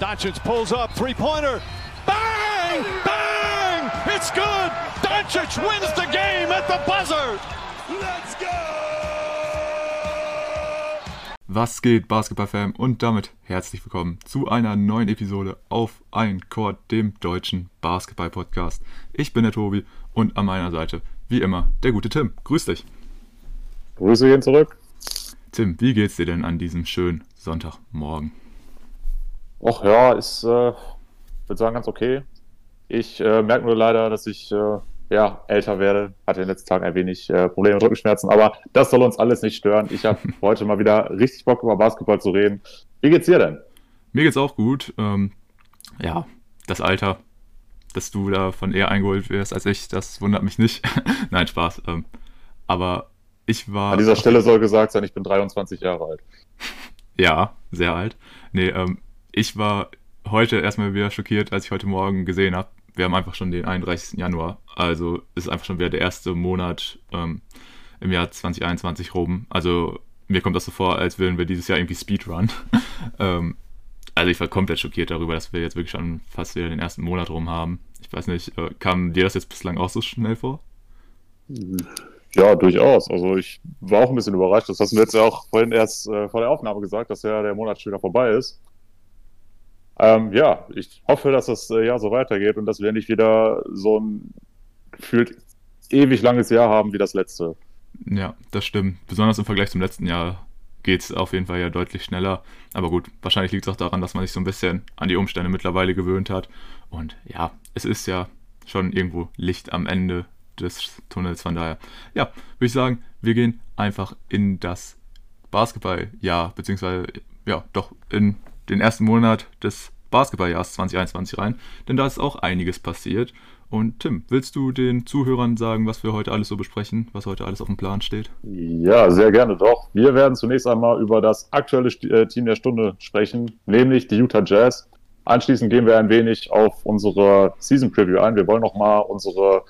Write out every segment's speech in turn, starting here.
Doncic pulls up, three-pointer. Bang! Bang! It's good! Doncic wins the game at the buzzer! Let's go! Was geht, Basketballfan? Und damit herzlich willkommen zu einer neuen Episode auf Ein Chord, dem deutschen Basketball-Podcast. Ich bin der Tobi und an meiner Seite, wie immer, der gute Tim. Grüß dich. Grüße gehen zurück. Tim, wie geht's dir denn an diesem schönen Sonntagmorgen? Ach ja, ist, äh, würde sagen, ganz okay. Ich äh, merke nur leider, dass ich äh, ja, älter werde. Hatte in den letzten Tagen ein wenig äh, Probleme mit Rückenschmerzen, aber das soll uns alles nicht stören. Ich habe heute mal wieder richtig Bock über Basketball zu reden. Wie geht's dir denn? Mir geht's auch gut. Ähm, ja, das Alter, dass du davon eher eingeholt wirst als ich, das wundert mich nicht. Nein, Spaß. Ähm, aber ich war. An dieser Stelle soll gesagt sein, ich bin 23 Jahre alt. ja, sehr alt. Nee, ähm, ich war heute erstmal wieder schockiert, als ich heute Morgen gesehen habe. Wir haben einfach schon den 31. Januar. Also ist einfach schon wieder der erste Monat ähm, im Jahr 2021 rum. Also mir kommt das so vor, als würden wir dieses Jahr irgendwie Speedrun. ähm, also ich war komplett schockiert darüber, dass wir jetzt wirklich schon fast wieder den ersten Monat rum haben. Ich weiß nicht, äh, kam dir das jetzt bislang auch so schnell vor? Ja, durchaus. Also ich war auch ein bisschen überrascht. Das hast du jetzt ja auch vorhin erst äh, vor der Aufnahme gesagt, dass ja der Monat schon wieder vorbei ist. Ähm, ja, ich hoffe, dass das äh, Jahr so weitergeht und dass wir nicht wieder so ein gefühlt ewig langes Jahr haben wie das letzte. Ja, das stimmt. Besonders im Vergleich zum letzten Jahr geht es auf jeden Fall ja deutlich schneller. Aber gut, wahrscheinlich liegt es auch daran, dass man sich so ein bisschen an die Umstände mittlerweile gewöhnt hat. Und ja, es ist ja schon irgendwo Licht am Ende des Tunnels. Von daher, ja, würde ich sagen, wir gehen einfach in das Basketballjahr, beziehungsweise ja, doch in den ersten Monat des Basketballjahres 2021 rein, denn da ist auch einiges passiert. Und Tim, willst du den Zuhörern sagen, was wir heute alles so besprechen, was heute alles auf dem Plan steht? Ja, sehr gerne doch. Wir werden zunächst einmal über das aktuelle äh, Team der Stunde sprechen, nämlich die Utah Jazz. Anschließend gehen wir ein wenig auf unsere Season Preview ein. Wir wollen nochmal unsere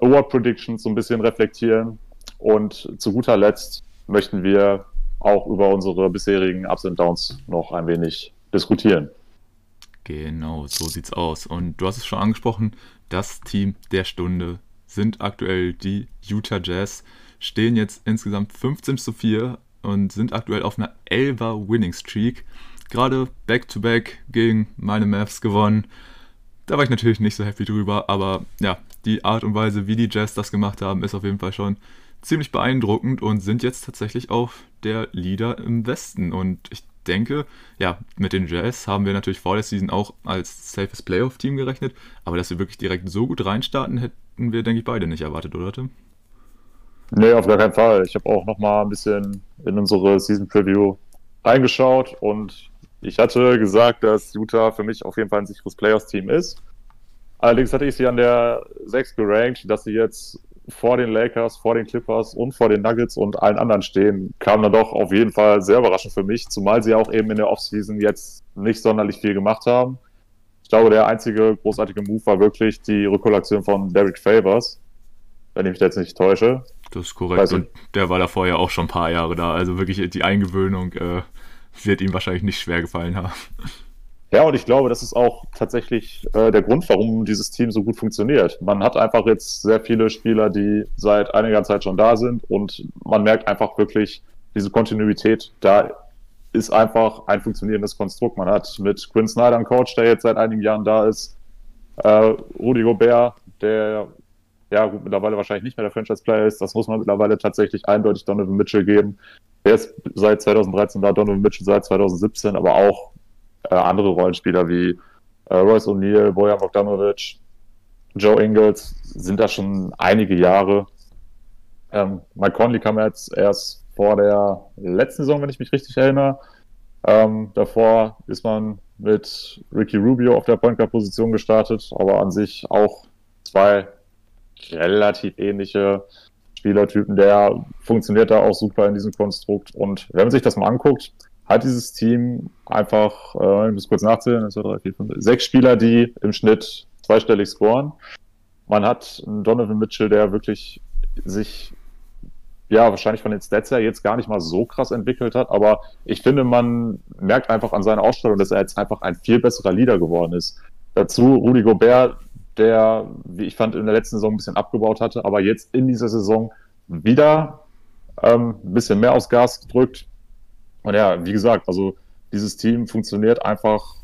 Award Predictions so ein bisschen reflektieren. Und zu guter Letzt möchten wir auch über unsere bisherigen Ups und Downs noch ein wenig diskutieren. Genau, so sieht's aus. Und du hast es schon angesprochen, das Team der Stunde sind aktuell die Utah Jazz, stehen jetzt insgesamt 15 zu 4 und sind aktuell auf einer 11er Winning Streak. Gerade Back-to-Back gegen meine Mavs gewonnen. Da war ich natürlich nicht so happy drüber, aber ja, die Art und Weise, wie die Jazz das gemacht haben, ist auf jeden Fall schon ziemlich beeindruckend und sind jetzt tatsächlich auch der Leader im Westen. Und ich denke, ja, mit den Jazz haben wir natürlich vor der Season auch als safes Playoff-Team gerechnet, aber dass wir wirklich direkt so gut reinstarten, hätten wir, denke ich, beide nicht erwartet, oder Tim? Nee, auf gar keinen Fall. Ich habe auch noch mal ein bisschen in unsere Season Preview reingeschaut und ich hatte gesagt, dass Utah für mich auf jeden Fall ein sicheres Playoffs-Team ist. Allerdings hatte ich sie an der 6 gerankt, dass sie jetzt vor den Lakers, vor den Clippers und vor den Nuggets und allen anderen stehen, kam dann doch auf jeden Fall sehr überraschend für mich, zumal sie auch eben in der Offseason jetzt nicht sonderlich viel gemacht haben. Ich glaube, der einzige großartige Move war wirklich die Rückkollektion von Derek Favors, wenn ich mich jetzt nicht täusche. Das ist korrekt. Also, und der war da vorher auch schon ein paar Jahre da. Also wirklich die Eingewöhnung äh, wird ihm wahrscheinlich nicht schwer gefallen haben. Ja, und ich glaube, das ist auch tatsächlich äh, der Grund, warum dieses Team so gut funktioniert. Man hat einfach jetzt sehr viele Spieler, die seit einiger Zeit schon da sind und man merkt einfach wirklich diese Kontinuität. Da ist einfach ein funktionierendes Konstrukt. Man hat mit Quinn Snyder einen Coach, der jetzt seit einigen Jahren da ist. Äh, Rudi Gobert, der ja gut, mittlerweile wahrscheinlich nicht mehr der Franchise-Player ist. Das muss man mittlerweile tatsächlich eindeutig Donovan Mitchell geben. Der ist seit 2013 da, Donovan Mitchell seit 2017, aber auch äh, andere Rollenspieler wie äh, Royce O'Neill, Bojan Bogdanovic, Joe Ingles sind da schon einige Jahre. Ähm, Mike Conley kam jetzt erst vor der letzten Saison, wenn ich mich richtig erinnere. Ähm, davor ist man mit Ricky Rubio auf der Point Guard Position gestartet, aber an sich auch zwei relativ ähnliche Spielertypen. Der funktioniert da auch super in diesem Konstrukt. Und wenn man sich das mal anguckt, hat dieses Team einfach, äh, ich muss kurz nachzählen, 1, 2, 3, 4, 5, sechs Spieler, die im Schnitt zweistellig scoren. Man hat einen Donovan Mitchell, der wirklich sich ja, wahrscheinlich von den Stats her jetzt gar nicht mal so krass entwickelt hat, aber ich finde, man merkt einfach an seiner Ausstrahlung, dass er jetzt einfach ein viel besserer Leader geworden ist. Dazu Rudi Gobert, der, wie ich fand, in der letzten Saison ein bisschen abgebaut hatte, aber jetzt in dieser Saison wieder ähm, ein bisschen mehr aufs Gas gedrückt. Und ja, wie gesagt, also dieses Team funktioniert einfach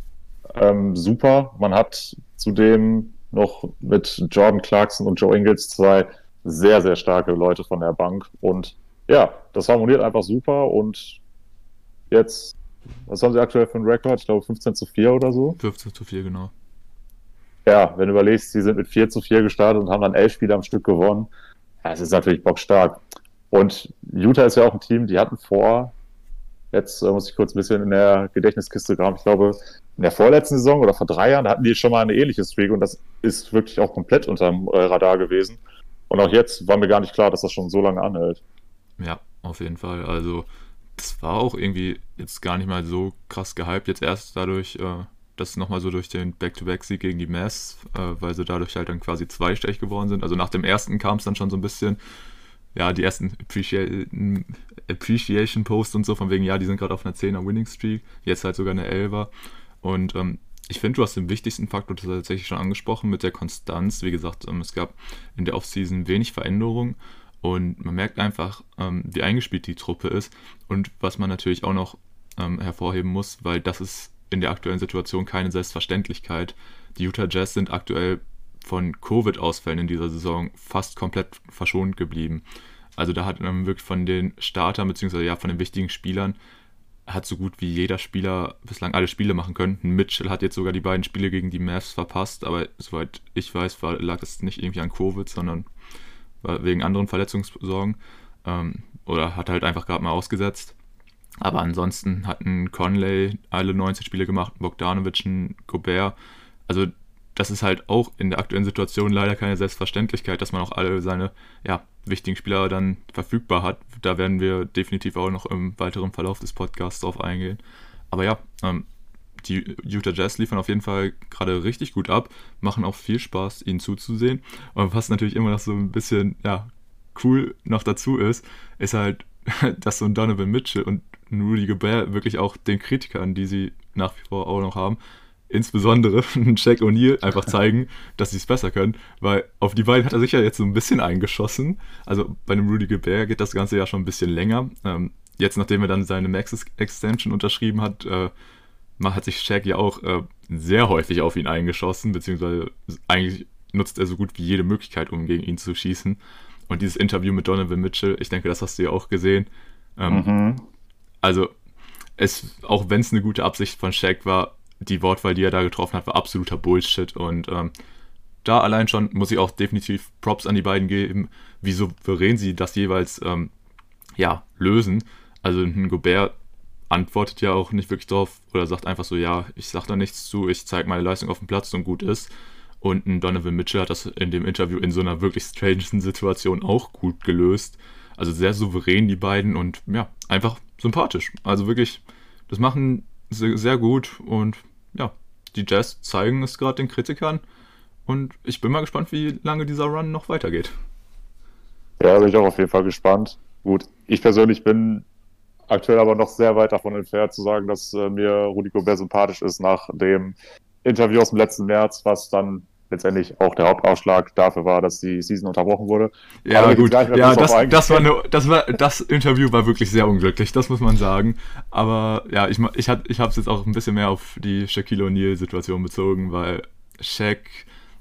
ähm, super. Man hat zudem noch mit Jordan Clarkson und Joe Ingles zwei sehr, sehr starke Leute von der Bank. Und ja, das harmoniert einfach super. Und jetzt, was haben sie aktuell für einen Rekord? Ich glaube 15 zu 4 oder so. 15 zu 4, genau. Ja, wenn du überlegst, sie sind mit 4 zu 4 gestartet und haben dann elf Spiele am Stück gewonnen. Ja, es ist natürlich bockstark. Und Utah ist ja auch ein Team, die hatten vor, jetzt äh, muss ich kurz ein bisschen in der Gedächtniskiste graben, ich glaube, in der vorletzten Saison oder vor drei Jahren, hatten die schon mal eine ähnliche Streak und das ist wirklich auch komplett unterm äh, Radar gewesen. Und auch jetzt war mir gar nicht klar, dass das schon so lange anhält. Ja, auf jeden Fall. Also, das war auch irgendwie jetzt gar nicht mal so krass gehypt, jetzt erst dadurch, äh, dass nochmal so durch den Back-to-Back-Sieg gegen die Mavs, äh, weil sie dadurch halt dann quasi zweistellig geworden sind. Also nach dem ersten kam es dann schon so ein bisschen, ja, die ersten Appreciation Posts und so, von wegen, ja, die sind gerade auf einer 10er Winning Streak, jetzt halt sogar eine 11er. Und ähm, ich finde, du hast den wichtigsten Faktor tatsächlich schon angesprochen mit der Konstanz. Wie gesagt, ähm, es gab in der Offseason wenig Veränderungen und man merkt einfach, ähm, wie eingespielt die Truppe ist. Und was man natürlich auch noch ähm, hervorheben muss, weil das ist in der aktuellen Situation keine Selbstverständlichkeit. Die Utah Jazz sind aktuell von Covid-Ausfällen in dieser Saison fast komplett verschont geblieben. Also da hat man wirklich von den Startern beziehungsweise ja von den wichtigen Spielern hat so gut wie jeder Spieler bislang alle Spiele machen können. Mitchell hat jetzt sogar die beiden Spiele gegen die Mavs verpasst, aber soweit ich weiß, war, lag es nicht irgendwie an Covid, sondern wegen anderen Verletzungssorgen. Ähm, oder hat halt einfach gerade mal ausgesetzt. Aber ansonsten hatten Conley alle 19 Spiele gemacht, Bogdanovic, Gobert. Also das ist halt auch in der aktuellen Situation leider keine Selbstverständlichkeit, dass man auch alle seine ja, wichtigen Spieler dann verfügbar hat. Da werden wir definitiv auch noch im weiteren Verlauf des Podcasts drauf eingehen. Aber ja, ähm, die Utah Jazz liefern auf jeden Fall gerade richtig gut ab, machen auch viel Spaß, ihnen zuzusehen. Und was natürlich immer noch so ein bisschen ja, cool noch dazu ist, ist halt, dass so ein Donovan Mitchell und ein Rudy Gobert wirklich auch den Kritikern, die sie nach wie vor auch noch haben, insbesondere Jack O'Neill einfach zeigen, dass sie es besser können, weil auf die beiden hat er sich ja jetzt so ein bisschen eingeschossen. Also bei dem Rudy Gobert geht das Ganze ja schon ein bisschen länger. Ähm, jetzt, nachdem er dann seine Max-Extension unterschrieben hat, äh, hat sich Shaq ja auch äh, sehr häufig auf ihn eingeschossen, beziehungsweise eigentlich nutzt er so gut wie jede Möglichkeit, um gegen ihn zu schießen. Und dieses Interview mit Donovan Mitchell, ich denke, das hast du ja auch gesehen. Ähm, mhm. Also, es, auch wenn es eine gute Absicht von Shaq war, die Wortwahl, die er da getroffen hat, war absoluter Bullshit. Und ähm, da allein schon muss ich auch definitiv Props an die beiden geben, wie souverän sie das jeweils ähm, ja, lösen. Also ein Gobert antwortet ja auch nicht wirklich drauf oder sagt einfach so, ja, ich sag da nichts zu, ich zeige meine Leistung auf dem Platz und gut ist. Und ein Donovan Mitchell hat das in dem Interview in so einer wirklich strangen Situation auch gut gelöst. Also sehr souverän die beiden und ja, einfach sympathisch. Also wirklich, das machen sie sehr gut und ja, die Jazz zeigen es gerade den Kritikern und ich bin mal gespannt, wie lange dieser Run noch weitergeht. Ja, bin ich auch auf jeden Fall gespannt. Gut, ich persönlich bin aktuell aber noch sehr weit davon entfernt zu sagen, dass äh, mir Rudi Gobert sympathisch ist nach dem Interview aus dem letzten März, was dann letztendlich auch der Hauptausschlag dafür war, dass die Season unterbrochen wurde. Ja, Aber gut. Ja, das, das, war eine, das, war, das Interview war wirklich sehr unglücklich, das muss man sagen. Aber ja, ich, ich, ich habe es jetzt auch ein bisschen mehr auf die Shaquille O'Neal-Situation bezogen, weil Shaq,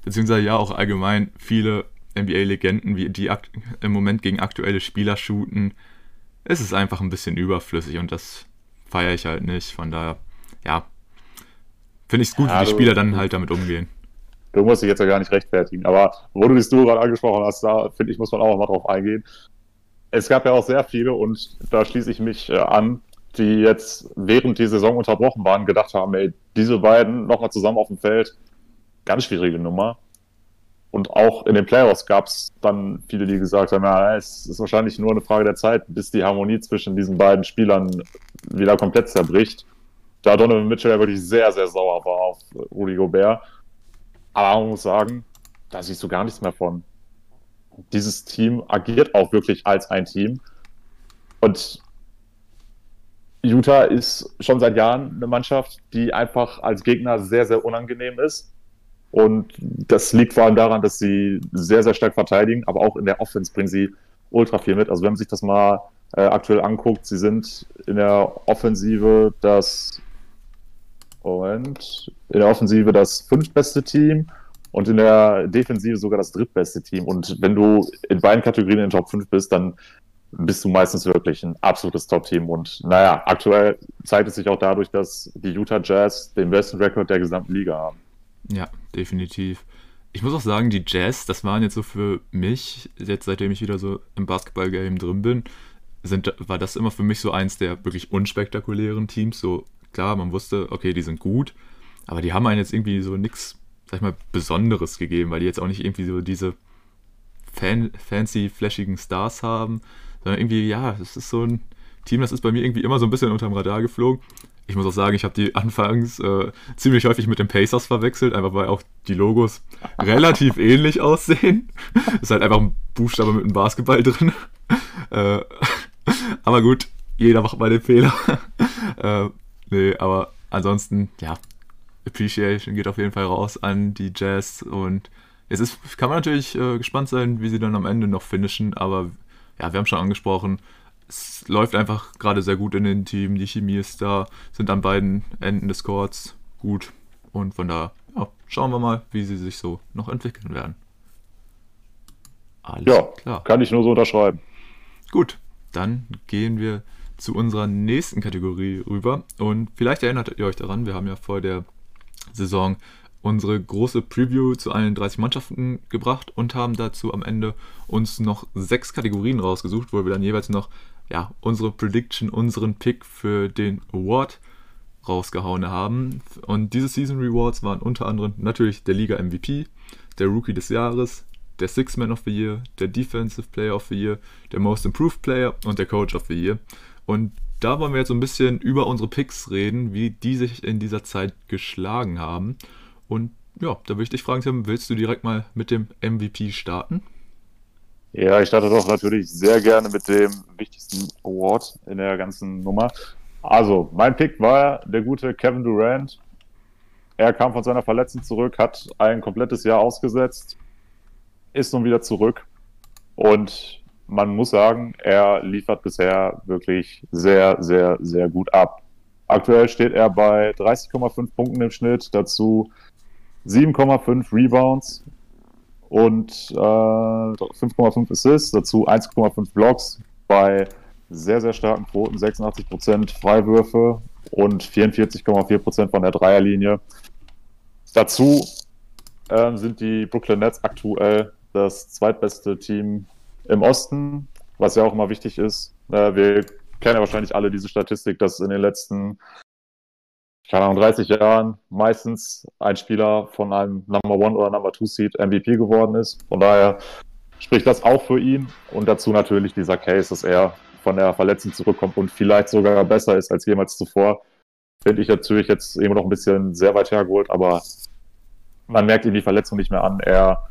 beziehungsweise ja auch allgemein viele NBA-Legenden, wie die im Moment gegen aktuelle Spieler shooten, ist es einfach ein bisschen überflüssig und das feiere ich halt nicht. Von daher, ja, finde ich es gut, ja, wie die Spieler dann halt damit umgehen. Du musst dich jetzt ja gar nicht rechtfertigen. Aber wo du das du gerade angesprochen hast, da finde ich, muss man auch mal drauf eingehen. Es gab ja auch sehr viele, und da schließe ich mich äh, an, die jetzt während die Saison unterbrochen waren, gedacht haben, ey, diese beiden nochmal zusammen auf dem Feld, ganz schwierige Nummer. Und auch in den Playoffs gab es dann viele, die gesagt haben, ja, es ist wahrscheinlich nur eine Frage der Zeit, bis die Harmonie zwischen diesen beiden Spielern wieder komplett zerbricht. Da Donovan Mitchell ja wirklich sehr, sehr sauer war auf Rudy Gobert aber man muss sagen, da siehst du gar nichts mehr von. Dieses Team agiert auch wirklich als ein Team. Und Utah ist schon seit Jahren eine Mannschaft, die einfach als Gegner sehr, sehr unangenehm ist. Und das liegt vor allem daran, dass sie sehr, sehr stark verteidigen, aber auch in der Offense bringen sie ultra viel mit. Also wenn man sich das mal äh, aktuell anguckt, sie sind in der Offensive das Moment, in der Offensive das fünftbeste Team und in der Defensive sogar das drittbeste Team. Und wenn du in beiden Kategorien in den Top 5 bist, dann bist du meistens wirklich ein absolutes Top-Team. Und naja, aktuell zeigt es sich auch dadurch, dass die Utah Jazz den besten Rekord der gesamten Liga haben. Ja, definitiv. Ich muss auch sagen, die Jazz, das waren jetzt so für mich, jetzt seitdem ich wieder so im Basketball-Game drin bin, sind, war das immer für mich so eins der wirklich unspektakulären Teams. So klar, man wusste, okay, die sind gut, aber die haben einen jetzt irgendwie so nichts, sag ich mal, Besonderes gegeben, weil die jetzt auch nicht irgendwie so diese fan fancy, flashigen Stars haben, sondern irgendwie, ja, das ist so ein Team, das ist bei mir irgendwie immer so ein bisschen unterm Radar geflogen. Ich muss auch sagen, ich habe die anfangs äh, ziemlich häufig mit den Pacers verwechselt, einfach weil auch die Logos relativ ähnlich aussehen. ist halt einfach ein Buchstabe mit einem Basketball drin. äh, aber gut, jeder macht mal den Fehler. äh, nee, aber ansonsten, ja, Appreciation geht auf jeden Fall raus an die Jazz und es ist, kann man natürlich äh, gespannt sein, wie sie dann am Ende noch finishen, aber ja, wir haben schon angesprochen, es läuft einfach gerade sehr gut in den Team, die Chemie ist da, sind an beiden Enden des Courts gut und von da ja, schauen wir mal, wie sie sich so noch entwickeln werden. Alles ja, klar. Kann ich nur so unterschreiben. Gut, dann gehen wir zu unserer nächsten Kategorie rüber. Und vielleicht erinnert ihr euch daran, wir haben ja vor der Saison unsere große Preview zu allen 30 Mannschaften gebracht und haben dazu am Ende uns noch sechs Kategorien rausgesucht, wo wir dann jeweils noch ja, unsere Prediction, unseren Pick für den Award rausgehauen haben. Und diese Season Rewards waren unter anderem natürlich der Liga MVP, der Rookie des Jahres, der Six Man of the Year, der Defensive Player of the Year, der Most Improved Player und der Coach of the Year. Und da wollen wir jetzt so ein bisschen über unsere Picks reden, wie die sich in dieser Zeit geschlagen haben. Und ja, da würde ich dich fragen, Tim, willst du direkt mal mit dem MVP starten? Ja, ich starte doch natürlich sehr gerne mit dem wichtigsten Award in der ganzen Nummer. Also, mein Pick war der gute Kevin Durant. Er kam von seiner Verletzung zurück, hat ein komplettes Jahr ausgesetzt, ist nun wieder zurück und man muss sagen, er liefert bisher wirklich sehr, sehr, sehr gut ab. Aktuell steht er bei 30,5 Punkten im Schnitt, dazu 7,5 Rebounds und äh, 5,5 Assists, dazu 1,5 Blocks bei sehr, sehr starken Quoten, 86% Freiwürfe und 44,4% von der Dreierlinie. Dazu äh, sind die Brooklyn Nets aktuell das zweitbeste Team im Osten, was ja auch immer wichtig ist. Äh, wir kennen ja wahrscheinlich alle diese Statistik, dass in den letzten keine Ahnung, 30 Jahren meistens ein Spieler von einem Number One oder Number Two Seed MVP geworden ist. Von daher spricht das auch für ihn und dazu natürlich dieser Case, dass er von der Verletzung zurückkommt und vielleicht sogar besser ist als jemals zuvor. Finde ich natürlich jetzt immer noch ein bisschen sehr weit hergeholt, aber man merkt ihm die Verletzung nicht mehr an. Er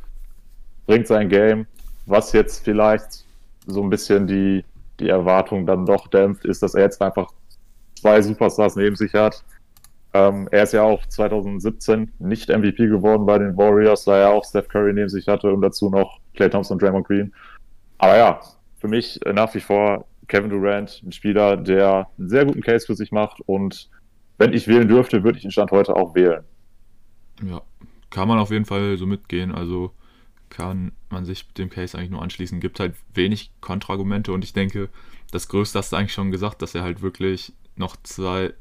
bringt sein Game. Was jetzt vielleicht so ein bisschen die, die Erwartung dann doch dämpft, ist, dass er jetzt einfach zwei Superstars neben sich hat. Ähm, er ist ja auch 2017 nicht MVP geworden bei den Warriors, da er auch Steph Curry neben sich hatte und dazu noch Clay Thompson und Draymond Green. Aber ja, für mich äh, nach wie vor Kevin Durant, ein Spieler, der einen sehr guten Case für sich macht und wenn ich wählen dürfte, würde ich den Stand heute auch wählen. Ja, kann man auf jeden Fall so mitgehen. Also kann man sich dem Case eigentlich nur anschließen. Gibt halt wenig Kontraargumente und ich denke, das Größte hast du eigentlich schon gesagt, dass er halt wirklich noch zwei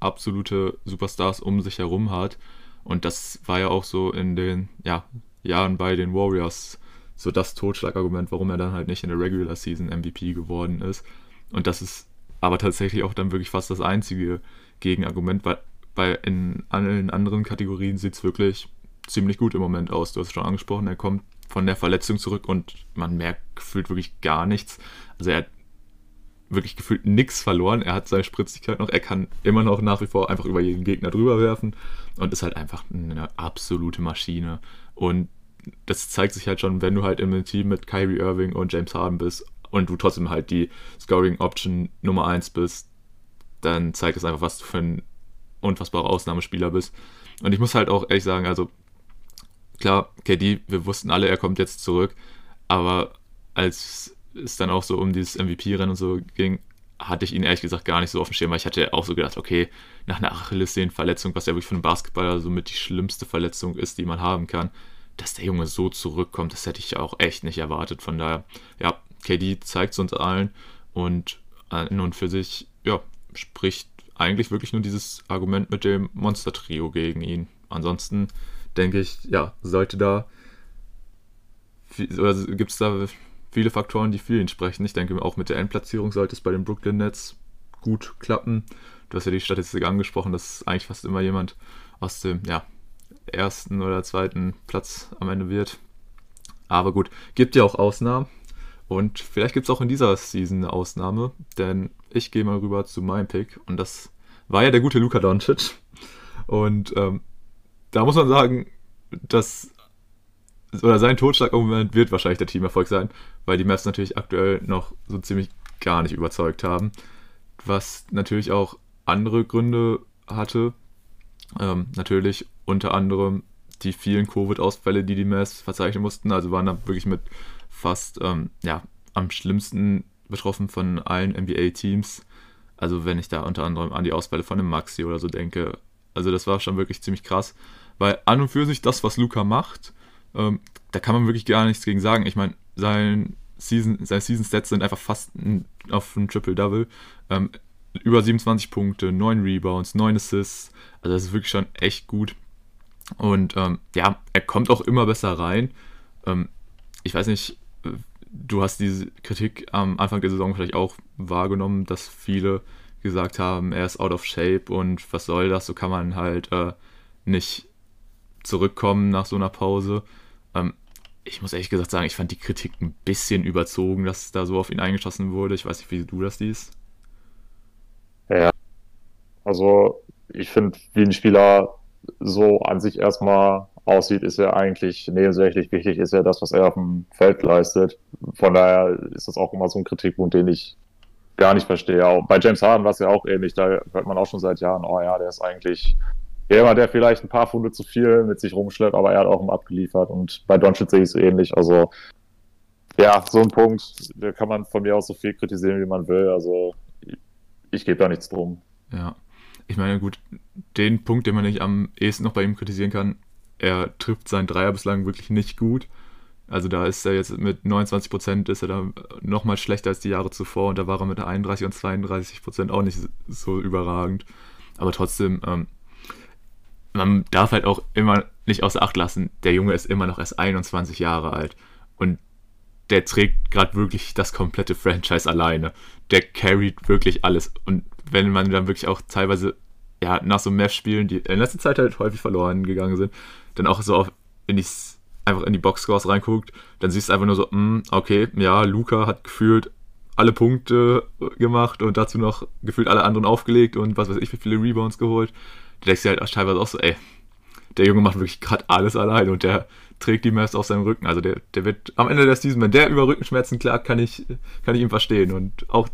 absolute Superstars um sich herum hat. Und das war ja auch so in den ja, Jahren bei den Warriors so das Totschlagargument, warum er dann halt nicht in der Regular Season MVP geworden ist. Und das ist aber tatsächlich auch dann wirklich fast das einzige Gegenargument, weil bei in allen anderen Kategorien sieht es wirklich ziemlich gut im Moment aus. Du hast es schon angesprochen, er kommt von der Verletzung zurück und man merkt gefühlt wirklich gar nichts. Also er hat wirklich gefühlt nichts verloren. Er hat seine Spritzigkeit noch, er kann immer noch nach wie vor einfach über jeden Gegner drüber werfen und ist halt einfach eine absolute Maschine. Und das zeigt sich halt schon, wenn du halt im Team mit Kyrie Irving und James Harden bist, und du trotzdem halt die Scoring Option Nummer 1 bist, dann zeigt es einfach, was du für ein unfassbarer Ausnahmespieler bist. Und ich muss halt auch ehrlich sagen, also klar, KD, wir wussten alle, er kommt jetzt zurück, aber als es dann auch so um dieses MVP-Rennen und so ging, hatte ich ihn ehrlich gesagt gar nicht so auf dem Schirm, weil ich hatte auch so gedacht, okay, nach einer Achillessehnenverletzung, was ja wirklich für einen Basketballer so mit die schlimmste Verletzung ist, die man haben kann, dass der Junge so zurückkommt, das hätte ich auch echt nicht erwartet. Von daher, ja, KD zeigt es uns allen und an und für sich, ja, spricht eigentlich wirklich nur dieses Argument mit dem Monster-Trio gegen ihn. Ansonsten denke ich, ja, sollte da, oder gibt es da viele Faktoren, die für ihn sprechen. Ich denke auch mit der Endplatzierung sollte es bei den Brooklyn Nets gut klappen. Du hast ja die Statistik angesprochen, dass eigentlich fast immer jemand aus dem ja, ersten oder zweiten Platz am Ende wird. Aber gut, gibt ja auch Ausnahmen. Und vielleicht gibt es auch in dieser Season eine Ausnahme, denn ich gehe mal rüber zu meinem Pick und das war ja der gute Luka Doncic. Und ähm, da muss man sagen, dass oder sein Totschlag-Moment wird wahrscheinlich der Teamerfolg sein, weil die Mavs natürlich aktuell noch so ziemlich gar nicht überzeugt haben. Was natürlich auch andere Gründe hatte. Ähm, natürlich unter anderem die vielen Covid-Ausfälle, die die Mavs verzeichnen mussten. Also waren da wirklich mit fast ähm, ja, am schlimmsten betroffen von allen NBA-Teams. Also wenn ich da unter anderem an die Ausfälle von dem Maxi oder so denke. Also das war schon wirklich ziemlich krass. Weil an und für sich das, was Luca macht, ähm, da kann man wirklich gar nichts gegen sagen. Ich meine, sein Season, seine Season Stats sind einfach fast auf ein Triple-Double. Ähm, über 27 Punkte, 9 Rebounds, 9 Assists. Also das ist wirklich schon echt gut. Und ähm, ja, er kommt auch immer besser rein. Ähm, ich weiß nicht, du hast diese Kritik am Anfang der Saison vielleicht auch wahrgenommen, dass viele gesagt haben, er ist out of shape und was soll das, so kann man halt äh, nicht zurückkommen nach so einer Pause. Ähm, ich muss ehrlich gesagt sagen, ich fand die Kritik ein bisschen überzogen, dass da so auf ihn eingeschossen wurde. Ich weiß nicht, wie du das siehst. Ja, also ich finde, wie ein Spieler so an sich erstmal aussieht, ist ja eigentlich nebensächlich. Wichtig ist ja das, was er auf dem Feld leistet. Von daher ist das auch immer so ein Kritikpunkt, den ich gar nicht verstehe. Auch bei James Harden war es ja auch ähnlich. Da hört man auch schon seit Jahren, oh ja, der ist eigentlich jemand, der vielleicht ein paar Funde zu viel mit sich rumschleppt, aber er hat auch immer abgeliefert. Und bei Doncic sehe ich es ähnlich. Also ja, so ein Punkt, da kann man von mir aus so viel kritisieren, wie man will. Also ich gebe da nichts drum. Ja, ich meine, gut, den Punkt, den man nicht am ehesten noch bei ihm kritisieren kann, er trifft seinen Dreier bislang wirklich nicht gut. Also da ist er jetzt mit 29 Prozent ist er da nochmal schlechter als die Jahre zuvor und da war er mit 31 und 32 Prozent auch nicht so überragend. Aber trotzdem, ähm, man darf halt auch immer nicht außer Acht lassen, der Junge ist immer noch erst 21 Jahre alt und der trägt gerade wirklich das komplette Franchise alleine. Der carried wirklich alles und wenn man dann wirklich auch teilweise ja, nach so Match-Spielen, die in letzter Zeit halt häufig verloren gegangen sind, dann auch so auf, wenn ich einfach in die Boxscores reinguckt, dann siehst du einfach nur so, mh, hm, okay, ja, Luca hat gefühlt alle Punkte gemacht und dazu noch gefühlt alle anderen aufgelegt und was weiß ich, wie viele Rebounds geholt. Du denkst dir halt teilweise auch so, ey, der Junge macht wirklich gerade alles alleine und der trägt die Mavs auf seinem Rücken. Also der, der wird am Ende der Season, wenn der über Rückenschmerzen klagt, kann ich, kann ich ihn verstehen. Und auch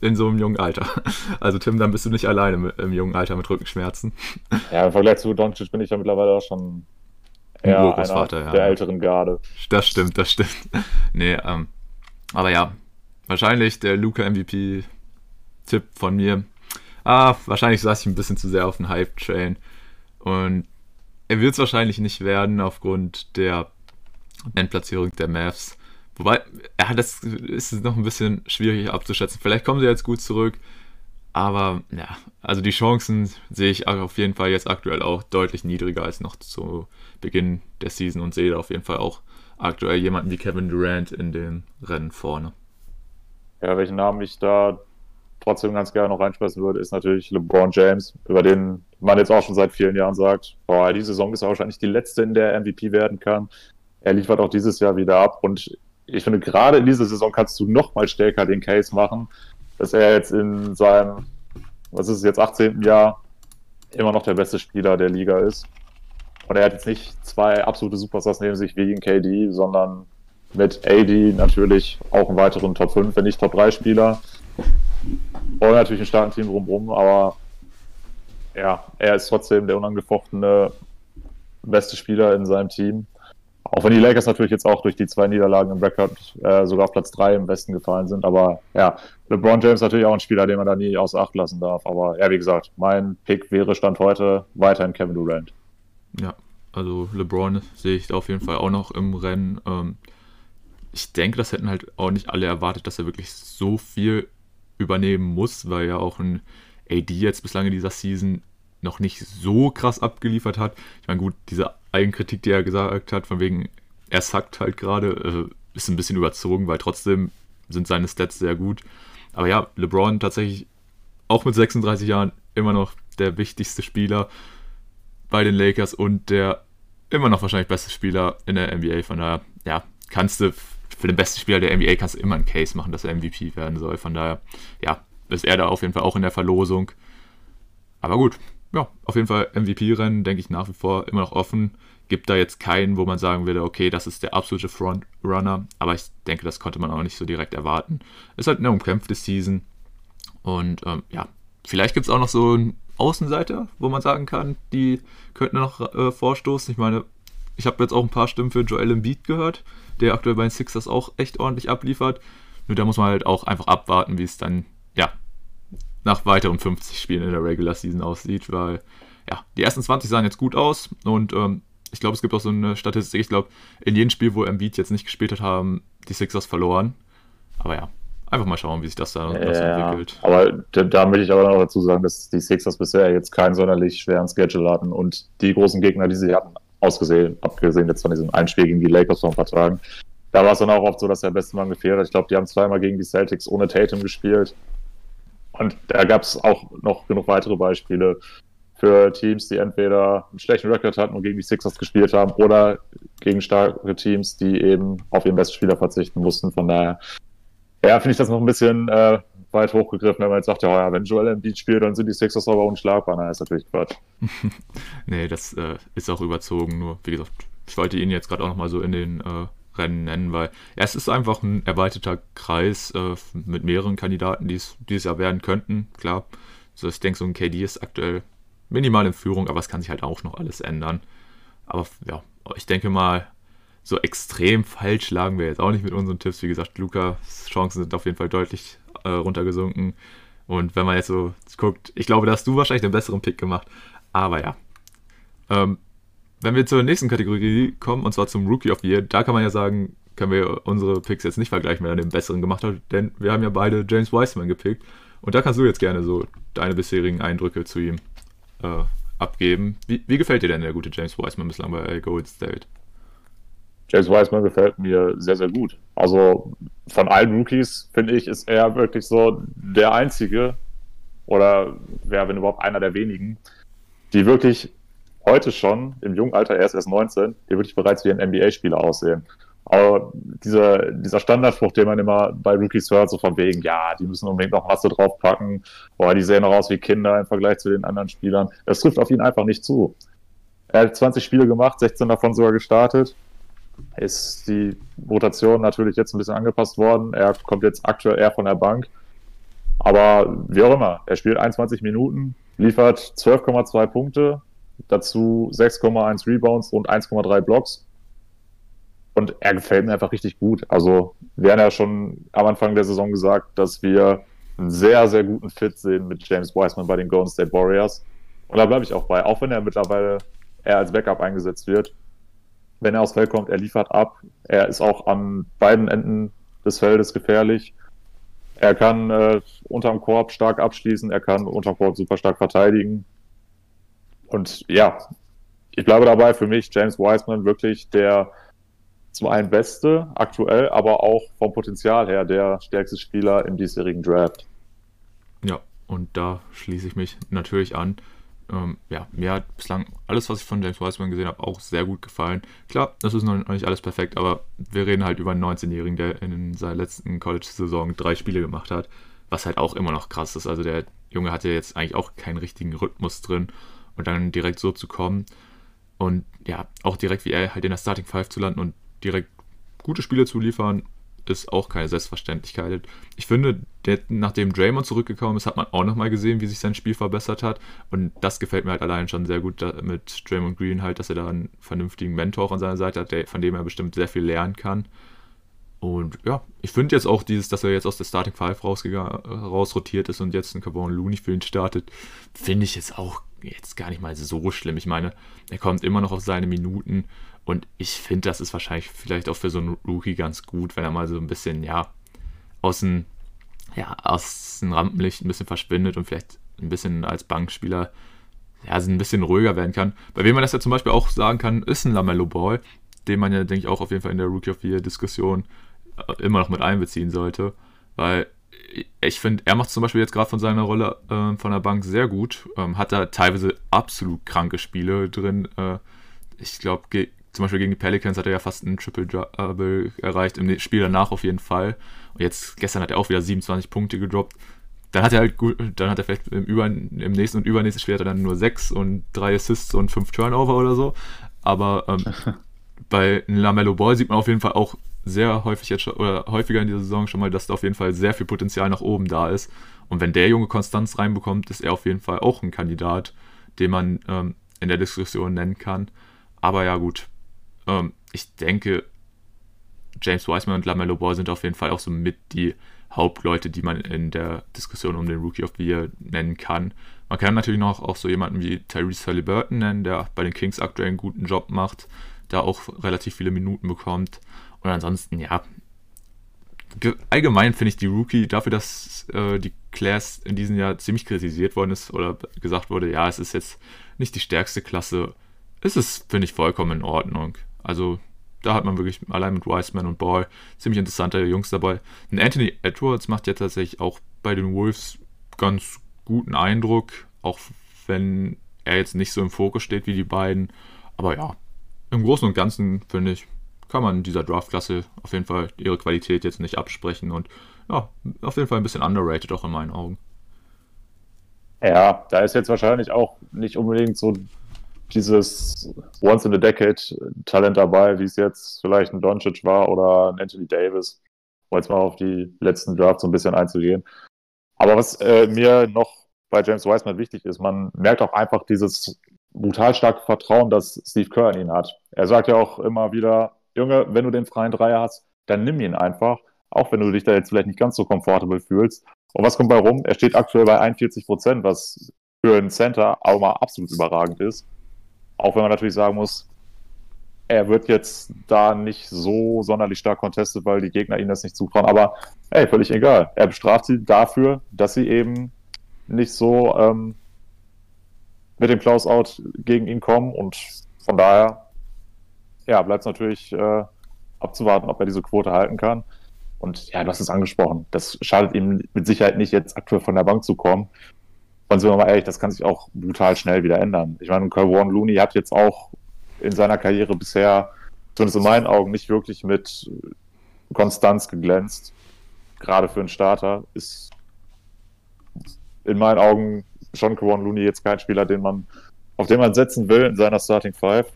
in so einem jungen Alter. Also Tim, dann bist du nicht alleine mit, im jungen Alter mit Rückenschmerzen. Ja, im Vergleich zu Doncic bin ich ja mittlerweile auch schon einer der ja. älteren Garde. Das stimmt, das stimmt. Nee, ähm, aber ja, wahrscheinlich der Luca MVP-Tipp von mir. Ah, wahrscheinlich saß ich ein bisschen zu sehr auf den Hype-Train. Und er wird es wahrscheinlich nicht werden aufgrund der Endplatzierung der Mavs. Wobei, ja, das ist noch ein bisschen schwierig abzuschätzen. Vielleicht kommen sie jetzt gut zurück. Aber ja, also die Chancen sehe ich auf jeden Fall jetzt aktuell auch deutlich niedriger als noch zu Beginn der Season und sehe da auf jeden Fall auch aktuell jemanden wie Kevin Durant in den Rennen vorne. Ja, welchen Namen ich da trotzdem ganz gerne noch reinschmeißen würde, ist natürlich LeBron James, über den man jetzt auch schon seit vielen Jahren sagt, boah, die Saison ist wahrscheinlich die letzte, in der MVP werden kann. Er liefert auch dieses Jahr wieder ab und ich finde, gerade in dieser Saison kannst du noch mal stärker den Case machen, dass er jetzt in seinem, was ist es jetzt, 18. Jahr immer noch der beste Spieler der Liga ist. Und er hat jetzt nicht zwei absolute Superstars neben sich wie in KD, sondern Mit AD natürlich auch einen weiteren Top 5, wenn nicht Top 3 Spieler. Und natürlich ein starken Team drumherum, aber ja, er ist trotzdem der unangefochtene beste Spieler in seinem Team. Auch wenn die Lakers natürlich jetzt auch durch die zwei Niederlagen im Rekord äh, sogar auf Platz 3 im Westen gefallen sind. Aber ja, LeBron James natürlich auch ein Spieler, den man da nie außer Acht lassen darf. Aber ja, wie gesagt, mein Pick wäre Stand heute weiterhin Kevin Durant. Ja, also LeBron sehe ich auf jeden Fall auch noch im Rennen. Ähm, ich denke, das hätten halt auch nicht alle erwartet, dass er wirklich so viel übernehmen muss, weil ja auch ein AD jetzt bislang in dieser Season noch nicht so krass abgeliefert hat. Ich meine, gut, diese Eigenkritik, die er gesagt hat, von wegen, er sackt halt gerade, äh, ist ein bisschen überzogen, weil trotzdem sind seine Stats sehr gut. Aber ja, LeBron tatsächlich auch mit 36 Jahren immer noch der wichtigste Spieler bei den Lakers und der immer noch wahrscheinlich beste Spieler in der NBA. Von daher, ja, kannst du für den besten Spieler der NBA kannst du immer einen Case machen, dass er MVP werden soll. Von daher, ja, ist er da auf jeden Fall auch in der Verlosung. Aber gut, ja, auf jeden Fall MVP-Rennen, denke ich, nach wie vor immer noch offen. Gibt da jetzt keinen, wo man sagen würde, okay, das ist der absolute Frontrunner. Aber ich denke, das konnte man auch nicht so direkt erwarten. Ist halt eine umkämpfte Season. Und ähm, ja, vielleicht gibt es auch noch so einen Außenseiter, wo man sagen kann, die könnten noch äh, vorstoßen. Ich meine, ich habe jetzt auch ein paar Stimmen für Joel Embiid gehört, der aktuell bei den Sixers auch echt ordentlich abliefert. Nur da muss man halt auch einfach abwarten, wie es dann, ja, nach weiteren 50 Spielen in der Regular Season aussieht, weil, ja, die ersten 20 sahen jetzt gut aus und ähm, ich glaube, es gibt auch so eine Statistik, ich glaube, in jedem Spiel, wo Embiid jetzt nicht gespielt hat, haben die Sixers verloren. Aber ja, einfach mal schauen, wie sich das da ja, entwickelt. Aber da, da, möchte ich aber noch dazu sagen, dass die Sixers bisher jetzt keinen sonderlich schweren Schedule hatten und die großen Gegner, die sie hatten, ausgesehen, abgesehen jetzt von diesem Einspiel gegen die Lakers vor ein paar Tagen, da war es dann auch oft so, dass der beste Mann gefehlt hat. Ich glaube, die haben zweimal gegen die Celtics ohne Tatum gespielt. Und da gab es auch noch genug weitere Beispiele für Teams, die entweder einen schlechten Rekord hatten und gegen die Sixers gespielt haben oder gegen starke Teams, die eben auf ihren besten Spieler verzichten mussten. Von daher, ja, finde ich das noch ein bisschen äh, weit hochgegriffen, wenn man jetzt sagt, ja, wenn Joel Embiid spielt, dann sind die Sixers aber unschlagbar. Nein, ist natürlich Quatsch. nee, das äh, ist auch überzogen. Nur, wie gesagt, ich wollte ihn jetzt gerade auch nochmal so in den äh, Rennen nennen, weil es ist einfach ein erweiterter Kreis äh, mit mehreren Kandidaten, die es Jahr werden könnten. Klar, also ich denke, so ein KD ist aktuell minimal in Führung, aber es kann sich halt auch noch alles ändern. Aber ja, ich denke mal, so extrem falsch lagen wir jetzt auch nicht mit unseren Tipps. Wie gesagt, Lukas Chancen sind auf jeden Fall deutlich äh, runtergesunken. Und wenn man jetzt so guckt, ich glaube, da hast du wahrscheinlich den besseren Pick gemacht. Aber ja. Ähm, wenn wir zur nächsten Kategorie kommen, und zwar zum Rookie of the Year, da kann man ja sagen, können wir unsere Picks jetzt nicht vergleichen, wer den besseren gemacht hat, denn wir haben ja beide James Wiseman gepickt. Und da kannst du jetzt gerne so deine bisherigen Eindrücke zu ihm äh, abgeben. Wie, wie, gefällt dir denn der gute James Wiseman bislang bei Gold State? James Wiseman gefällt mir sehr, sehr gut. Also von allen Rookies, finde ich, ist er wirklich so der einzige oder wer, wenn überhaupt einer der wenigen, die wirklich heute schon im jungen Alter, er ist erst 19, die wirklich bereits wie ein NBA-Spieler aussehen. Aber dieser, dieser Standardspruch, den man immer bei Rookies hört, so von wegen, ja, die müssen unbedingt noch Masse draufpacken, boah, die sehen noch aus wie Kinder im Vergleich zu den anderen Spielern, das trifft auf ihn einfach nicht zu. Er hat 20 Spiele gemacht, 16 davon sogar gestartet. Ist die Rotation natürlich jetzt ein bisschen angepasst worden. Er kommt jetzt aktuell eher von der Bank. Aber wie auch immer, er spielt 21 Minuten, liefert 12,2 Punkte, dazu 6,1 Rebounds und 1,3 Blocks. Und er gefällt mir einfach richtig gut. Also, wir haben ja schon am Anfang der Saison gesagt, dass wir einen sehr, sehr guten Fit sehen mit James Wiseman bei den Golden State Warriors. Und da bleibe ich auch bei, auch wenn er mittlerweile eher als Backup eingesetzt wird. Wenn er aufs Feld kommt, er liefert ab. Er ist auch an beiden Enden des Feldes gefährlich. Er kann äh, unterm Korb stark abschließen, er kann unterm Korb super stark verteidigen. Und ja, ich bleibe dabei, für mich James Wiseman wirklich der zum einen beste aktuell, aber auch vom Potenzial her der stärkste Spieler im diesjährigen Draft. Ja, und da schließe ich mich natürlich an. Ähm, ja, mir hat bislang alles, was ich von James Wiseman gesehen habe, auch sehr gut gefallen. Klar, das ist noch nicht alles perfekt, aber wir reden halt über einen 19-Jährigen, der in seiner letzten College-Saison drei Spiele gemacht hat, was halt auch immer noch krass ist. Also der Junge hatte jetzt eigentlich auch keinen richtigen Rhythmus drin und dann direkt so zu kommen und ja, auch direkt wie er halt in der Starting Five zu landen und direkt gute Spiele zu liefern, ist auch keine Selbstverständlichkeit. Ich finde, der, nachdem Draymond zurückgekommen ist, hat man auch nochmal gesehen, wie sich sein Spiel verbessert hat. Und das gefällt mir halt allein schon sehr gut mit Draymond Green halt, dass er da einen vernünftigen Mentor an seiner Seite hat, der, von dem er bestimmt sehr viel lernen kann. Und ja, ich finde jetzt auch dieses, dass er jetzt aus der Starting Five rausrotiert ist und jetzt ein Carbon Looney für ihn startet, finde ich jetzt auch jetzt gar nicht mal so schlimm. Ich meine, er kommt immer noch auf seine Minuten und ich finde, das ist wahrscheinlich vielleicht auch für so einen Rookie ganz gut, wenn er mal so ein bisschen, ja, aus dem, ja, aus dem Rampenlicht ein bisschen verschwindet und vielleicht ein bisschen als Bankspieler ja, ein bisschen ruhiger werden kann. Bei wem man das ja zum Beispiel auch sagen kann, ist ein Lamello Ball, den man ja, denke ich, auch auf jeden Fall in der Rookie of the Year Diskussion äh, immer noch mit einbeziehen sollte. Weil ich finde, er macht zum Beispiel jetzt gerade von seiner Rolle äh, von der Bank sehr gut. Ähm, hat da teilweise absolut kranke Spiele drin. Äh, ich glaube, zum Beispiel gegen die Pelicans hat er ja fast einen Triple-Double erreicht, im Spiel danach auf jeden Fall. Und jetzt, gestern hat er auch wieder 27 Punkte gedroppt. Dann hat er halt gut, dann hat er vielleicht im, Über, im nächsten und übernächsten Spiel hat er dann nur 6 und 3 Assists und 5 Turnover oder so. Aber ähm, bei Lamello Ball sieht man auf jeden Fall auch sehr häufig jetzt schon, oder häufiger in dieser Saison schon mal, dass da auf jeden Fall sehr viel Potenzial nach oben da ist. Und wenn der Junge Konstanz reinbekommt, ist er auf jeden Fall auch ein Kandidat, den man ähm, in der Diskussion nennen kann. Aber ja, gut, ähm, ich denke, James Wiseman und LaMelo Ball sind auf jeden Fall auch so mit die Hauptleute, die man in der Diskussion um den Rookie of the Year nennen kann. Man kann natürlich noch auch so jemanden wie Tyrese Halliburton nennen, der bei den Kings aktuell einen guten Job macht, da auch relativ viele Minuten bekommt. Und ansonsten, ja, allgemein finde ich die Rookie dafür, dass äh, die Class in diesem Jahr ziemlich kritisiert worden ist oder gesagt wurde, ja, es ist jetzt nicht die stärkste Klasse, ist es, finde ich, vollkommen in Ordnung. Also da hat man wirklich allein mit Wiseman und Ball ziemlich interessante Jungs dabei. Und Anthony Edwards macht ja tatsächlich auch bei den Wolves ganz guten Eindruck, auch wenn er jetzt nicht so im Fokus steht wie die beiden. Aber ja, im Großen und Ganzen finde ich, kann man dieser Draftklasse auf jeden Fall ihre Qualität jetzt nicht absprechen und ja, auf jeden Fall ein bisschen underrated auch in meinen Augen. Ja, da ist jetzt wahrscheinlich auch nicht unbedingt so dieses Once in a Decade Talent dabei, wie es jetzt vielleicht ein Doncic war oder ein Anthony Davis, um jetzt mal auf die letzten Drafts so ein bisschen einzugehen. Aber was äh, mir noch bei James Wiseman wichtig ist, man merkt auch einfach dieses brutal starke Vertrauen, das Steve Kerr in ihn hat. Er sagt ja auch immer wieder, Junge, wenn du den freien Dreier hast, dann nimm ihn einfach, auch wenn du dich da jetzt vielleicht nicht ganz so komfortabel fühlst. Und was kommt bei rum? Er steht aktuell bei 41 Prozent, was für einen Center auch mal absolut überragend ist. Auch wenn man natürlich sagen muss, er wird jetzt da nicht so sonderlich stark contestet, weil die Gegner ihm das nicht zutrauen. Aber ey, völlig egal. Er bestraft sie dafür, dass sie eben nicht so ähm, mit dem Close-Out gegen ihn kommen. Und von daher, ja, bleibt es natürlich äh, abzuwarten, ob er diese Quote halten kann. Und ja, du hast es angesprochen. Das schadet ihm mit Sicherheit nicht, jetzt aktuell von der Bank zu kommen. Und sind wir mal ehrlich, das kann sich auch brutal schnell wieder ändern. Ich meine, Warren Looney hat jetzt auch in seiner Karriere bisher, zumindest in meinen Augen, nicht wirklich mit Konstanz geglänzt. Gerade für einen Starter ist in meinen Augen schon Warren Looney jetzt kein Spieler, den man, auf den man setzen will in seiner Starting Five.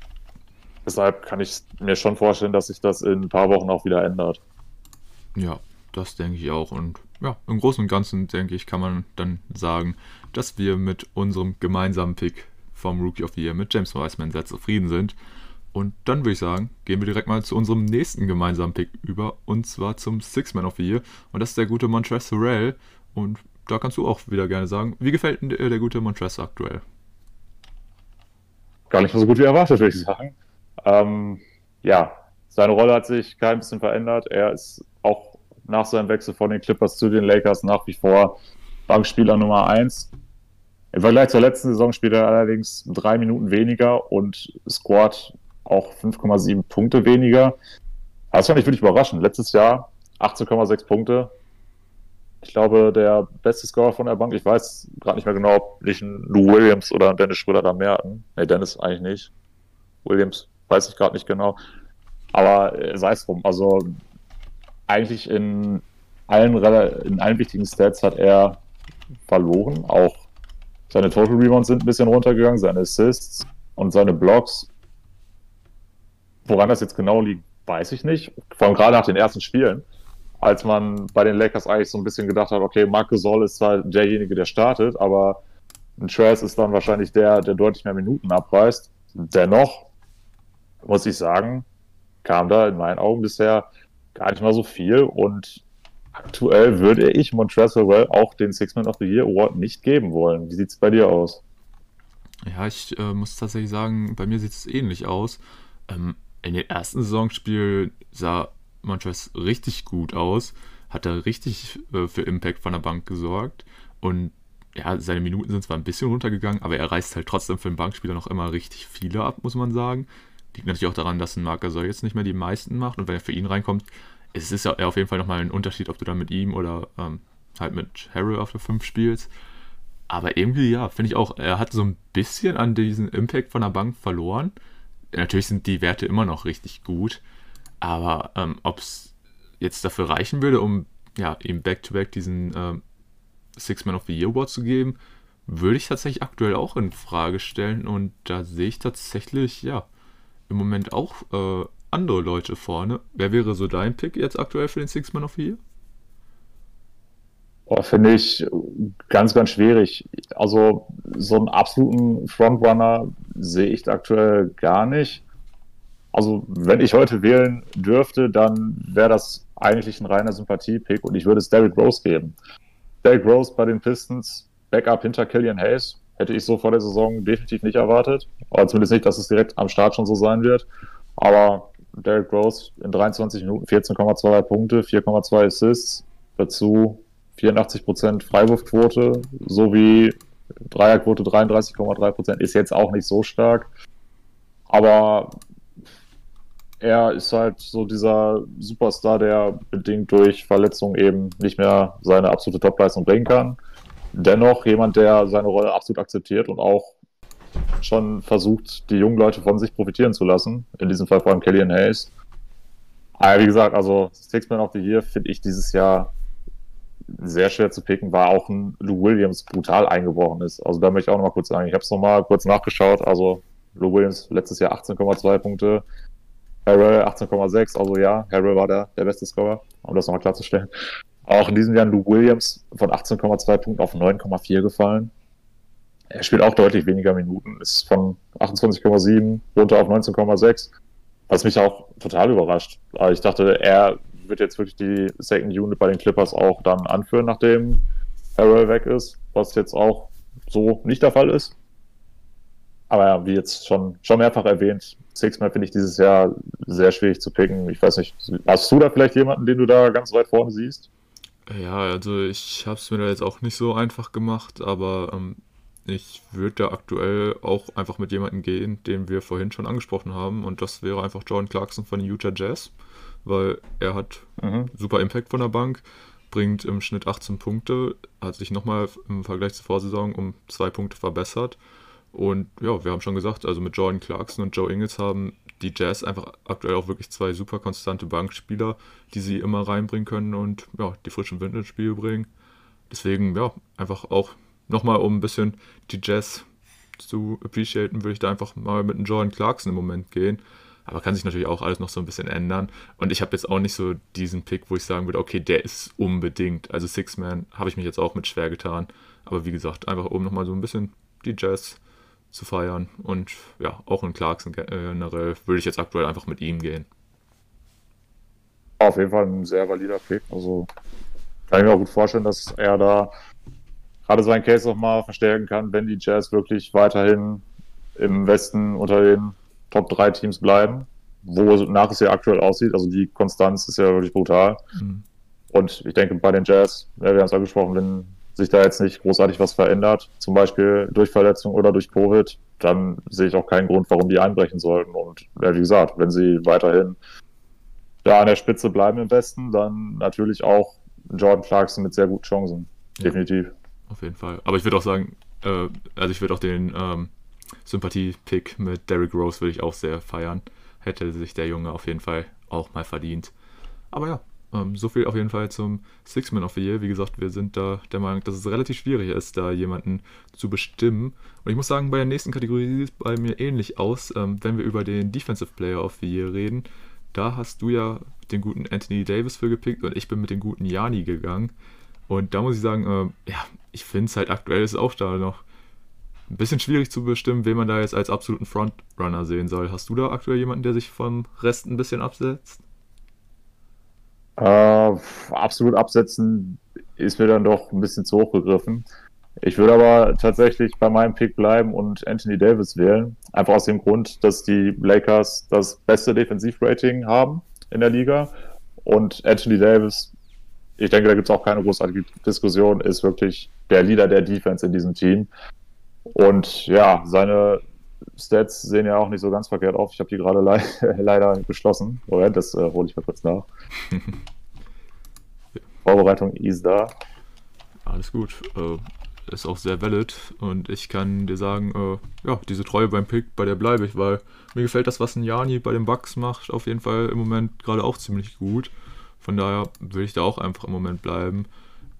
Deshalb kann ich mir schon vorstellen, dass sich das in ein paar Wochen auch wieder ändert. Ja, das denke ich auch. Und ja, im Großen und Ganzen, denke ich, kann man dann sagen, dass wir mit unserem gemeinsamen Pick vom Rookie of the Year mit James Wiseman sehr zufrieden sind. Und dann würde ich sagen, gehen wir direkt mal zu unserem nächsten gemeinsamen Pick über, und zwar zum Six-Man of the Year. Und das ist der gute Montrezl Harrell. Und da kannst du auch wieder gerne sagen, wie gefällt dir der gute Montrezl aktuell? Gar nicht so gut wie erwartet, würde ich sagen. Ähm, ja, seine Rolle hat sich kein bisschen verändert. Er ist nach seinem Wechsel von den Clippers zu den Lakers nach wie vor Bankspieler Nummer 1. Im Vergleich zur letzten Saison spielt er allerdings drei Minuten weniger und scored auch 5,7 Punkte weniger. Das fand ich wirklich überraschend. Letztes Jahr 18,6 Punkte. Ich glaube, der beste Scorer von der Bank, ich weiß gerade nicht mehr genau, ob nicht ein Lou Williams oder ein Dennis Schröder da mehr hatten. Nee, Dennis eigentlich nicht. Williams weiß ich gerade nicht genau. Aber äh, sei es drum. Also eigentlich in allen, in allen wichtigen Stats hat er verloren. Auch seine Total Rebounds sind ein bisschen runtergegangen, seine Assists und seine Blocks. Woran das jetzt genau liegt, weiß ich nicht. Vor allem gerade nach den ersten Spielen, als man bei den Lakers eigentlich so ein bisschen gedacht hat, okay, Marc Gasol ist zwar derjenige, der startet, aber ein Trace ist dann wahrscheinlich der, der deutlich mehr Minuten abreißt. Dennoch muss ich sagen, kam da in meinen Augen bisher gar nicht mal so viel und aktuell würde ich Montrezl Well auch den Six-Man of the Year Award nicht geben wollen. Wie sieht es bei dir aus? Ja, ich äh, muss tatsächlich sagen, bei mir sieht es ähnlich aus. Ähm, in den ersten Saisonspielen sah Montrezl richtig gut aus, hat da richtig äh, für Impact von der Bank gesorgt und ja, seine Minuten sind zwar ein bisschen runtergegangen, aber er reißt halt trotzdem für einen Bankspieler noch immer richtig viele ab, muss man sagen. Liegt natürlich auch daran, dass ein Marc Gasol jetzt nicht mehr die meisten macht und wenn er für ihn reinkommt, es ist ja auf jeden Fall nochmal ein Unterschied, ob du dann mit ihm oder ähm, halt mit Harrell auf der 5 spielst. Aber irgendwie, ja, finde ich auch, er hat so ein bisschen an diesen Impact von der Bank verloren. Natürlich sind die Werte immer noch richtig gut, aber ähm, ob es jetzt dafür reichen würde, um ja, ihm back-to-back -back diesen ähm, Six Man of the Year Award zu geben, würde ich tatsächlich aktuell auch in Frage stellen und da sehe ich tatsächlich, ja, im Moment auch äh, andere Leute vorne. Wer wäre so dein Pick jetzt aktuell für den Six Man of the Year? Oh, Finde ich ganz, ganz schwierig. Also so einen absoluten Frontrunner sehe ich aktuell gar nicht. Also wenn ich heute wählen dürfte, dann wäre das eigentlich ein reiner Sympathie-Pick und ich würde es Derrick Rose geben. Derrick Rose bei den Pistons, Backup hinter Killian Hayes, hätte ich so vor der Saison definitiv nicht erwartet. Aber zumindest nicht, dass es direkt am Start schon so sein wird. Aber Derrick Rose in 23 Minuten 14,2 Punkte, 4,2 Assists, dazu 84% Freiwurfquote sowie Dreierquote 33,3% ist jetzt auch nicht so stark. Aber er ist halt so dieser Superstar, der bedingt durch Verletzungen eben nicht mehr seine absolute Topleistung bringen kann. Dennoch jemand, der seine Rolle absolut akzeptiert und auch schon versucht, die jungen Leute von sich profitieren zu lassen. In diesem Fall vor allem Kellyanne Hayes. Aber wie gesagt, also Six-Man of the Year finde ich dieses Jahr sehr schwer zu picken, war auch ein Lou Williams brutal eingebrochen ist. Also da möchte ich auch noch mal kurz sagen, ich habe es noch mal kurz nachgeschaut. Also Lou Williams letztes Jahr 18,2 Punkte, Harrell 18,6. Also ja, Harrell war der, der beste Scorer, um das nochmal klarzustellen. Auch in diesem Jahr Lou Williams von 18,2 Punkten auf 9,4 gefallen. Er spielt auch deutlich weniger Minuten, ist von 28,7 runter auf 19,6. Was mich auch total überrascht. Also ich dachte, er wird jetzt wirklich die Second Unit bei den Clippers auch dann anführen, nachdem Harrell weg ist, was jetzt auch so nicht der Fall ist. Aber ja, wie jetzt schon, schon mehrfach erwähnt, Sixman finde ich dieses Jahr sehr schwierig zu picken. Ich weiß nicht, hast du da vielleicht jemanden, den du da ganz weit vorne siehst? Ja, also ich habe es mir da jetzt auch nicht so einfach gemacht, aber ähm, ich würde da aktuell auch einfach mit jemandem gehen, den wir vorhin schon angesprochen haben. Und das wäre einfach Jordan Clarkson von den Utah Jazz, weil er hat mhm. super Impact von der Bank, bringt im Schnitt 18 Punkte, hat sich nochmal im Vergleich zur Vorsaison um zwei Punkte verbessert. Und ja, wir haben schon gesagt, also mit Jordan Clarkson und Joe Ingles haben die Jazz einfach aktuell auch wirklich zwei super konstante Bankspieler, die sie immer reinbringen können und ja, die frischen Wind ins Spiel bringen. Deswegen, ja, einfach auch nochmal, um ein bisschen die Jazz zu appreciaten, würde ich da einfach mal mit einem Jordan Clarkson im Moment gehen. Aber kann sich natürlich auch alles noch so ein bisschen ändern. Und ich habe jetzt auch nicht so diesen Pick, wo ich sagen würde, okay, der ist unbedingt. Also Six-Man habe ich mich jetzt auch mit schwer getan. Aber wie gesagt, einfach um nochmal so ein bisschen die Jazz zu feiern. Und ja, auch in Clarkson generell würde ich jetzt aktuell einfach mit ihm gehen. Auf jeden Fall ein sehr valider Pick. Also kann ich mir auch gut vorstellen, dass er da gerade seinen Case auch mal verstärken kann, wenn die Jazz wirklich weiterhin im Westen unter den Top 3 Teams bleiben, wo nach es ja aktuell aussieht. Also die Konstanz ist ja wirklich brutal. Mhm. Und ich denke, bei den Jazz, ja, wir haben es angesprochen, wenn sich da jetzt nicht großartig was verändert, zum Beispiel durch Verletzung oder durch Covid, dann sehe ich auch keinen Grund, warum die einbrechen sollten. Und ja, wie gesagt, wenn sie weiterhin da an der Spitze bleiben im Westen, dann natürlich auch Jordan Clarkson mit sehr guten Chancen. Definitiv auf jeden Fall. Aber ich würde auch sagen, äh, also ich würde auch den ähm, Sympathie-Pick mit Derrick Rose würde ich auch sehr feiern. Hätte sich der Junge auf jeden Fall auch mal verdient. Aber ja, ähm, so viel auf jeden Fall zum Six-Man of the Year. Wie gesagt, wir sind da der Meinung, dass es relativ schwierig ist, da jemanden zu bestimmen. Und ich muss sagen, bei der nächsten Kategorie sieht es bei mir ähnlich aus. Ähm, wenn wir über den Defensive Player of the Year reden, da hast du ja den guten Anthony Davis für gepickt und ich bin mit dem guten Jani gegangen. Und da muss ich sagen, äh, ja, ich finde es halt aktuell ist auch da noch ein bisschen schwierig zu bestimmen, wen man da jetzt als absoluten Frontrunner sehen soll. Hast du da aktuell jemanden, der sich vom Rest ein bisschen absetzt? Äh, absolut absetzen ist mir dann doch ein bisschen zu hoch gegriffen. Ich würde aber tatsächlich bei meinem Pick bleiben und Anthony Davis wählen. Einfach aus dem Grund, dass die Lakers das beste Defensivrating haben in der Liga. Und Anthony Davis, ich denke, da gibt es auch keine großartige Diskussion, ist wirklich der Leader der Defense in diesem Team. Und ja, seine Stats sehen ja auch nicht so ganz verkehrt auf. Ich habe die gerade le leider geschlossen. Moment, das äh, hole ich mal kurz nach. Vorbereitung ist da. Alles gut. Äh, ist auch sehr valid und ich kann dir sagen, äh, ja, diese Treue beim Pick, bei der bleibe ich, weil mir gefällt das, was ein Jani bei den Bucks macht, auf jeden Fall im Moment gerade auch ziemlich gut. Von daher will ich da auch einfach im Moment bleiben.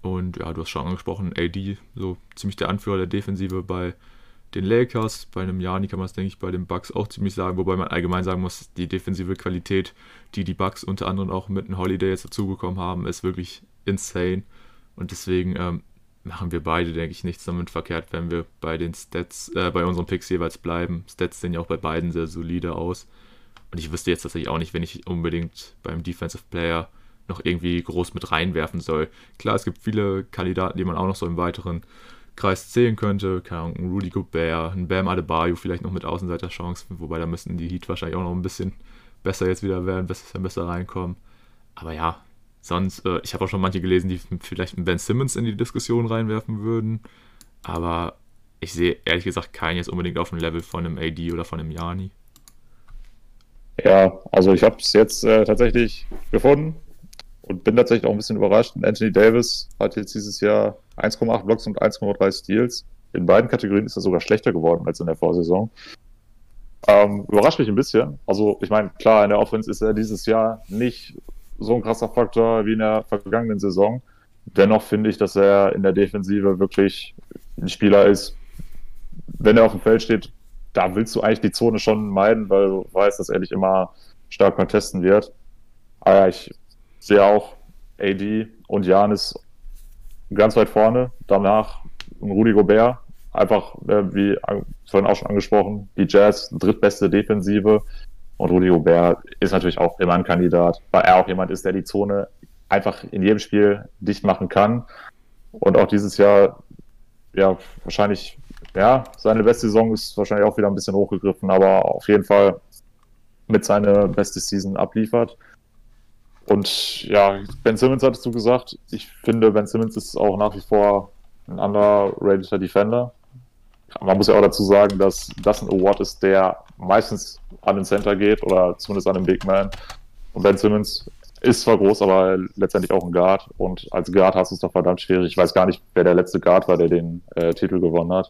Und ja, du hast schon angesprochen, AD, so ziemlich der Anführer der Defensive bei den Lakers. Bei einem Jani kann man es, denke ich, bei den Bucks auch ziemlich sagen, wobei man allgemein sagen muss, die defensive Qualität, die die Bucks unter anderem auch mit einem Holiday jetzt dazu bekommen haben, ist wirklich insane. Und deswegen ähm, machen wir beide, denke ich, nichts damit verkehrt, wenn wir bei den Stats, äh, bei unseren Picks jeweils bleiben. Stats sehen ja auch bei beiden sehr solide aus. Und ich wüsste jetzt tatsächlich auch nicht, wenn ich unbedingt beim Defensive Player noch irgendwie groß mit reinwerfen soll. Klar, es gibt viele Kandidaten, die man auch noch so im weiteren Kreis zählen könnte. Keine Ahnung, ein Rudy Gobert, ein Bam Adebayo vielleicht noch mit Außenseiterchancen, wobei da müssten die Heat wahrscheinlich auch noch ein bisschen besser jetzt wieder werden, besser, besser reinkommen. Aber ja, Sonst, äh, ich habe auch schon manche gelesen, die vielleicht einen Ben Simmons in die Diskussion reinwerfen würden. Aber ich sehe ehrlich gesagt keinen jetzt unbedingt auf dem Level von einem AD oder von einem Jani. Ja, also ich habe es jetzt äh, tatsächlich gefunden und bin tatsächlich auch ein bisschen überrascht. Anthony Davis hat jetzt dieses Jahr 1,8 Blocks und 1,3 Steals. In beiden Kategorien ist er sogar schlechter geworden als in der Vorsaison. Ähm, überrascht mich ein bisschen. Also ich meine, klar, in der Offense ist er dieses Jahr nicht so ein krasser Faktor wie in der vergangenen Saison. Dennoch finde ich, dass er in der Defensive wirklich ein Spieler ist, wenn er auf dem Feld steht, da willst du eigentlich die Zone schon meiden, weil du weißt, dass er nicht immer stark contesten wird. Aber ja, ich sehe auch AD und Janis ganz weit vorne. Danach Rudi Gobert, einfach äh, wie vorhin auch schon angesprochen, die Jazz drittbeste Defensive. Und Rudy Gobert ist natürlich auch immer ein Kandidat, weil er auch jemand ist, der die Zone einfach in jedem Spiel dicht machen kann. Und auch dieses Jahr, ja, wahrscheinlich, ja, seine beste Saison ist wahrscheinlich auch wieder ein bisschen hochgegriffen, aber auf jeden Fall mit seiner beste Season abliefert. Und ja, Ben Simmons hattest du gesagt. Ich finde, Ben Simmons ist auch nach wie vor ein underrateder Defender. Man muss ja auch dazu sagen, dass das ein Award ist, der meistens an den Center geht oder zumindest an den Big Man. Und Ben Simmons ist zwar groß, aber letztendlich auch ein Guard. Und als Guard hast du es doch verdammt schwierig. Ich weiß gar nicht, wer der letzte Guard war, der den äh, Titel gewonnen hat.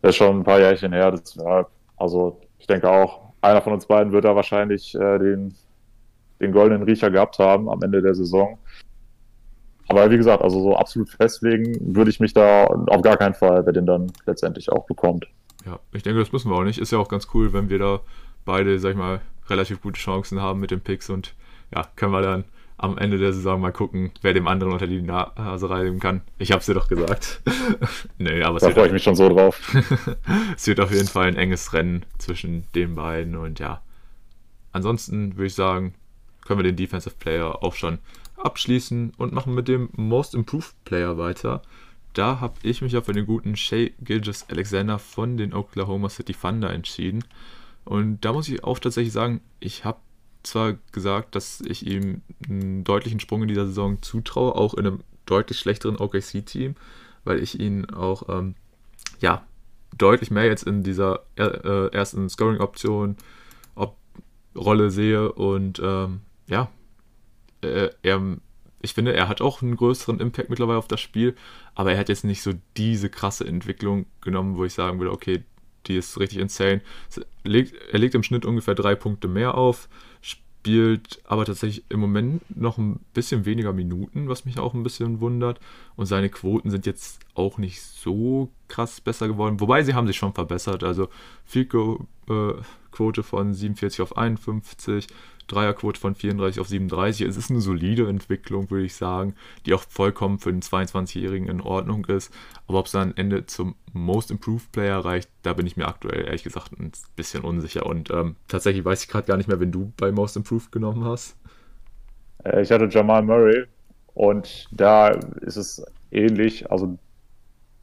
Das ist schon ein paar Jährchen her. Das, ja, also ich denke auch, einer von uns beiden wird da wahrscheinlich äh, den, den goldenen Riecher gehabt haben am Ende der Saison. Aber wie gesagt, also so absolut festlegen würde ich mich da auf gar keinen Fall, wer den dann letztendlich auch bekommt. Ja, ich denke, das müssen wir auch nicht. Ist ja auch ganz cool, wenn wir da beide, sag ich mal, relativ gute Chancen haben mit den Picks und ja, können wir dann am Ende der Saison mal gucken, wer dem anderen unter die Nase reiben kann. Ich hab's dir doch gesagt. nee, aber da freue ich mich schon so drauf. es wird auf jeden Fall ein enges Rennen zwischen den beiden und ja. Ansonsten würde ich sagen, können wir den Defensive Player auch schon abschließen und machen mit dem Most Improved Player weiter. Da habe ich mich auch für den guten Shay Gilgis Alexander von den Oklahoma City Thunder entschieden. Und da muss ich auch tatsächlich sagen, ich habe zwar gesagt, dass ich ihm einen deutlichen Sprung in dieser Saison zutraue, auch in einem deutlich schlechteren OKC-Team, weil ich ihn auch ähm, ja, deutlich mehr jetzt in dieser äh, ersten Scoring-Option Rolle sehe und ähm, ja, äh, er ich finde, er hat auch einen größeren Impact mittlerweile auf das Spiel, aber er hat jetzt nicht so diese krasse Entwicklung genommen, wo ich sagen würde, okay, die ist richtig insane. Er legt, er legt im Schnitt ungefähr drei Punkte mehr auf, spielt aber tatsächlich im Moment noch ein bisschen weniger Minuten, was mich auch ein bisschen wundert. Und seine Quoten sind jetzt auch nicht so krass besser geworden. Wobei sie haben sich schon verbessert. Also Field Quote von 47 auf 51, Dreierquote von 34 auf 37. Es ist eine solide Entwicklung, würde ich sagen, die auch vollkommen für den 22-Jährigen in Ordnung ist. Aber ob es dann am Ende zum Most Improved Player reicht, da bin ich mir aktuell ehrlich gesagt ein bisschen unsicher. Und ähm, tatsächlich weiß ich gerade gar nicht mehr, wenn du bei Most Improved genommen hast. Äh, ich hatte Jamal Murray und da ist es ähnlich. Also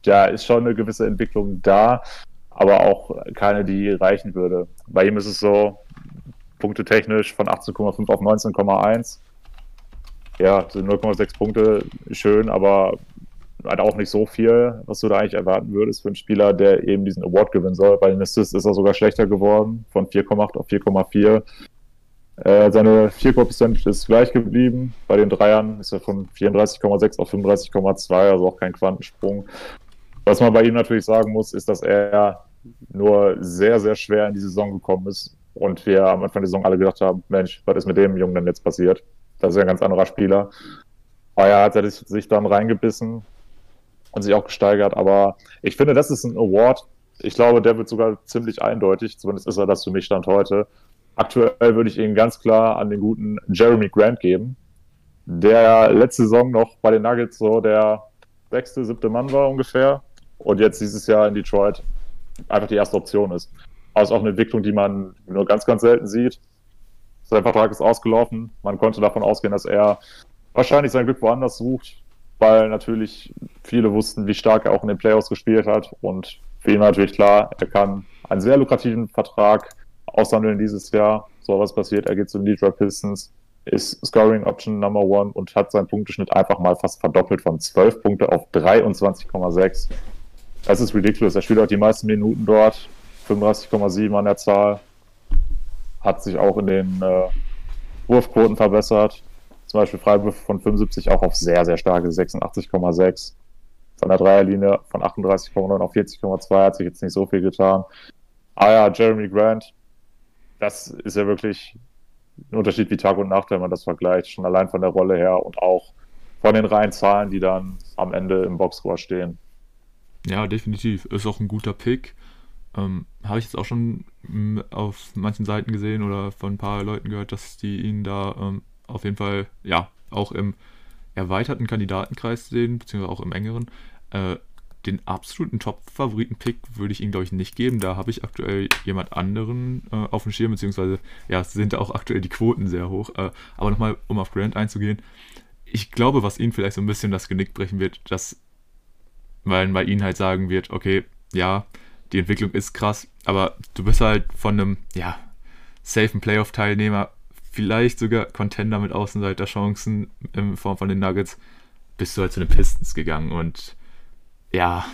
da ist schon eine gewisse Entwicklung da, aber auch keine, die reichen würde. Bei ihm ist es so, punktetechnisch von 18,5 auf 19,1. Ja, sind 0,6 Punkte schön, aber halt auch nicht so viel, was du da eigentlich erwarten würdest für einen Spieler, der eben diesen Award gewinnen soll. Bei den Assists ist er sogar schlechter geworden, von 4,8 auf 4,4. Äh, seine 4% ist gleich geblieben. Bei den Dreiern ist er von 34,6 auf 35,2, also auch kein Quantensprung. Was man bei ihm natürlich sagen muss, ist, dass er nur sehr, sehr schwer in die Saison gekommen ist und wir am Anfang der Saison alle gedacht haben, Mensch, was ist mit dem Jungen denn jetzt passiert? Das ist ja ein ganz anderer Spieler. Aber ja, hat er sich dann reingebissen und sich auch gesteigert. Aber ich finde, das ist ein Award. Ich glaube, der wird sogar ziemlich eindeutig. Zumindest ist er das für mich Stand heute. Aktuell würde ich ihn ganz klar an den guten Jeremy Grant geben, der letzte Saison noch bei den Nuggets so der sechste, siebte Mann war ungefähr und jetzt dieses Jahr in Detroit einfach die erste Option ist. Ist auch eine Entwicklung, die man nur ganz, ganz selten sieht. Sein Vertrag ist ausgelaufen. Man konnte davon ausgehen, dass er wahrscheinlich sein Glück woanders sucht, weil natürlich viele wussten, wie stark er auch in den Playoffs gespielt hat. Und für ihn war natürlich klar, er kann einen sehr lukrativen Vertrag aushandeln dieses Jahr. So was passiert, er geht zu den Detroit Pistons, ist Scoring Option Number One und hat seinen Punkteschnitt einfach mal fast verdoppelt von 12 Punkte auf 23,6. Das ist ridiculous. Er spielt auch die meisten Minuten dort. 35,7 an der Zahl. Hat sich auch in den äh, Wurfquoten verbessert. Zum Beispiel Freiwürfe von 75 auch auf sehr, sehr starke 86,6. Von der Dreierlinie von 38,9 auf 40,2 hat sich jetzt nicht so viel getan. Ah ja, Jeremy Grant, das ist ja wirklich ein Unterschied wie Tag und Nacht, wenn man das vergleicht. Schon allein von der Rolle her und auch von den reinen Zahlen, die dann am Ende im Boxscore stehen. Ja, definitiv. Ist auch ein guter Pick. Ähm, Habe ich jetzt auch schon m, mm, auf manchen Seiten gesehen oder von ein paar Leuten gehört, dass die ihn da ähm, auf jeden Fall, ja, auch im erweiterten Kandidatenkreis sehen, beziehungsweise auch im engeren. Äh, den absoluten Top-Favoriten-Pick würde ich ihm, glaube ich, nicht geben. Da habe ich aktuell jemand anderen äh, auf dem Schirm, beziehungsweise, ja, sind da auch aktuell die Quoten sehr hoch. Äh, aber nochmal, um auf Grant einzugehen. Ich glaube, was ihn vielleicht so ein bisschen das Genick brechen wird, dass, man bei ihnen halt sagen wird, okay, ja, die Entwicklung ist krass, aber du bist halt von einem, ja, safen Playoff-Teilnehmer, vielleicht sogar Contender mit Außenseiterchancen in Form von den Nuggets, bist du halt zu den Pistons gegangen und ja,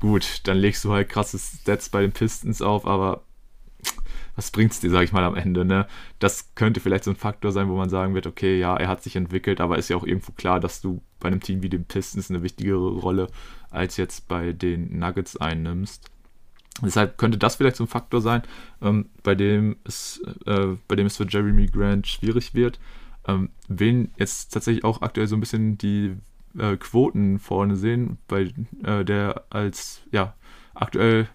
gut, dann legst du halt krasse Stats bei den Pistons auf, aber was bringt es dir, sag ich mal, am Ende, ne? Das könnte vielleicht so ein Faktor sein, wo man sagen wird, okay, ja, er hat sich entwickelt, aber ist ja auch irgendwo klar, dass du bei einem Team wie den Pistons eine wichtigere Rolle als jetzt bei den Nuggets einnimmst. Deshalb könnte das vielleicht so ein Faktor sein, ähm, bei, dem es, äh, bei dem es für Jeremy Grant schwierig wird. Ähm, wen jetzt tatsächlich auch aktuell so ein bisschen die äh, Quoten vorne sehen, bei äh, der als ja aktuell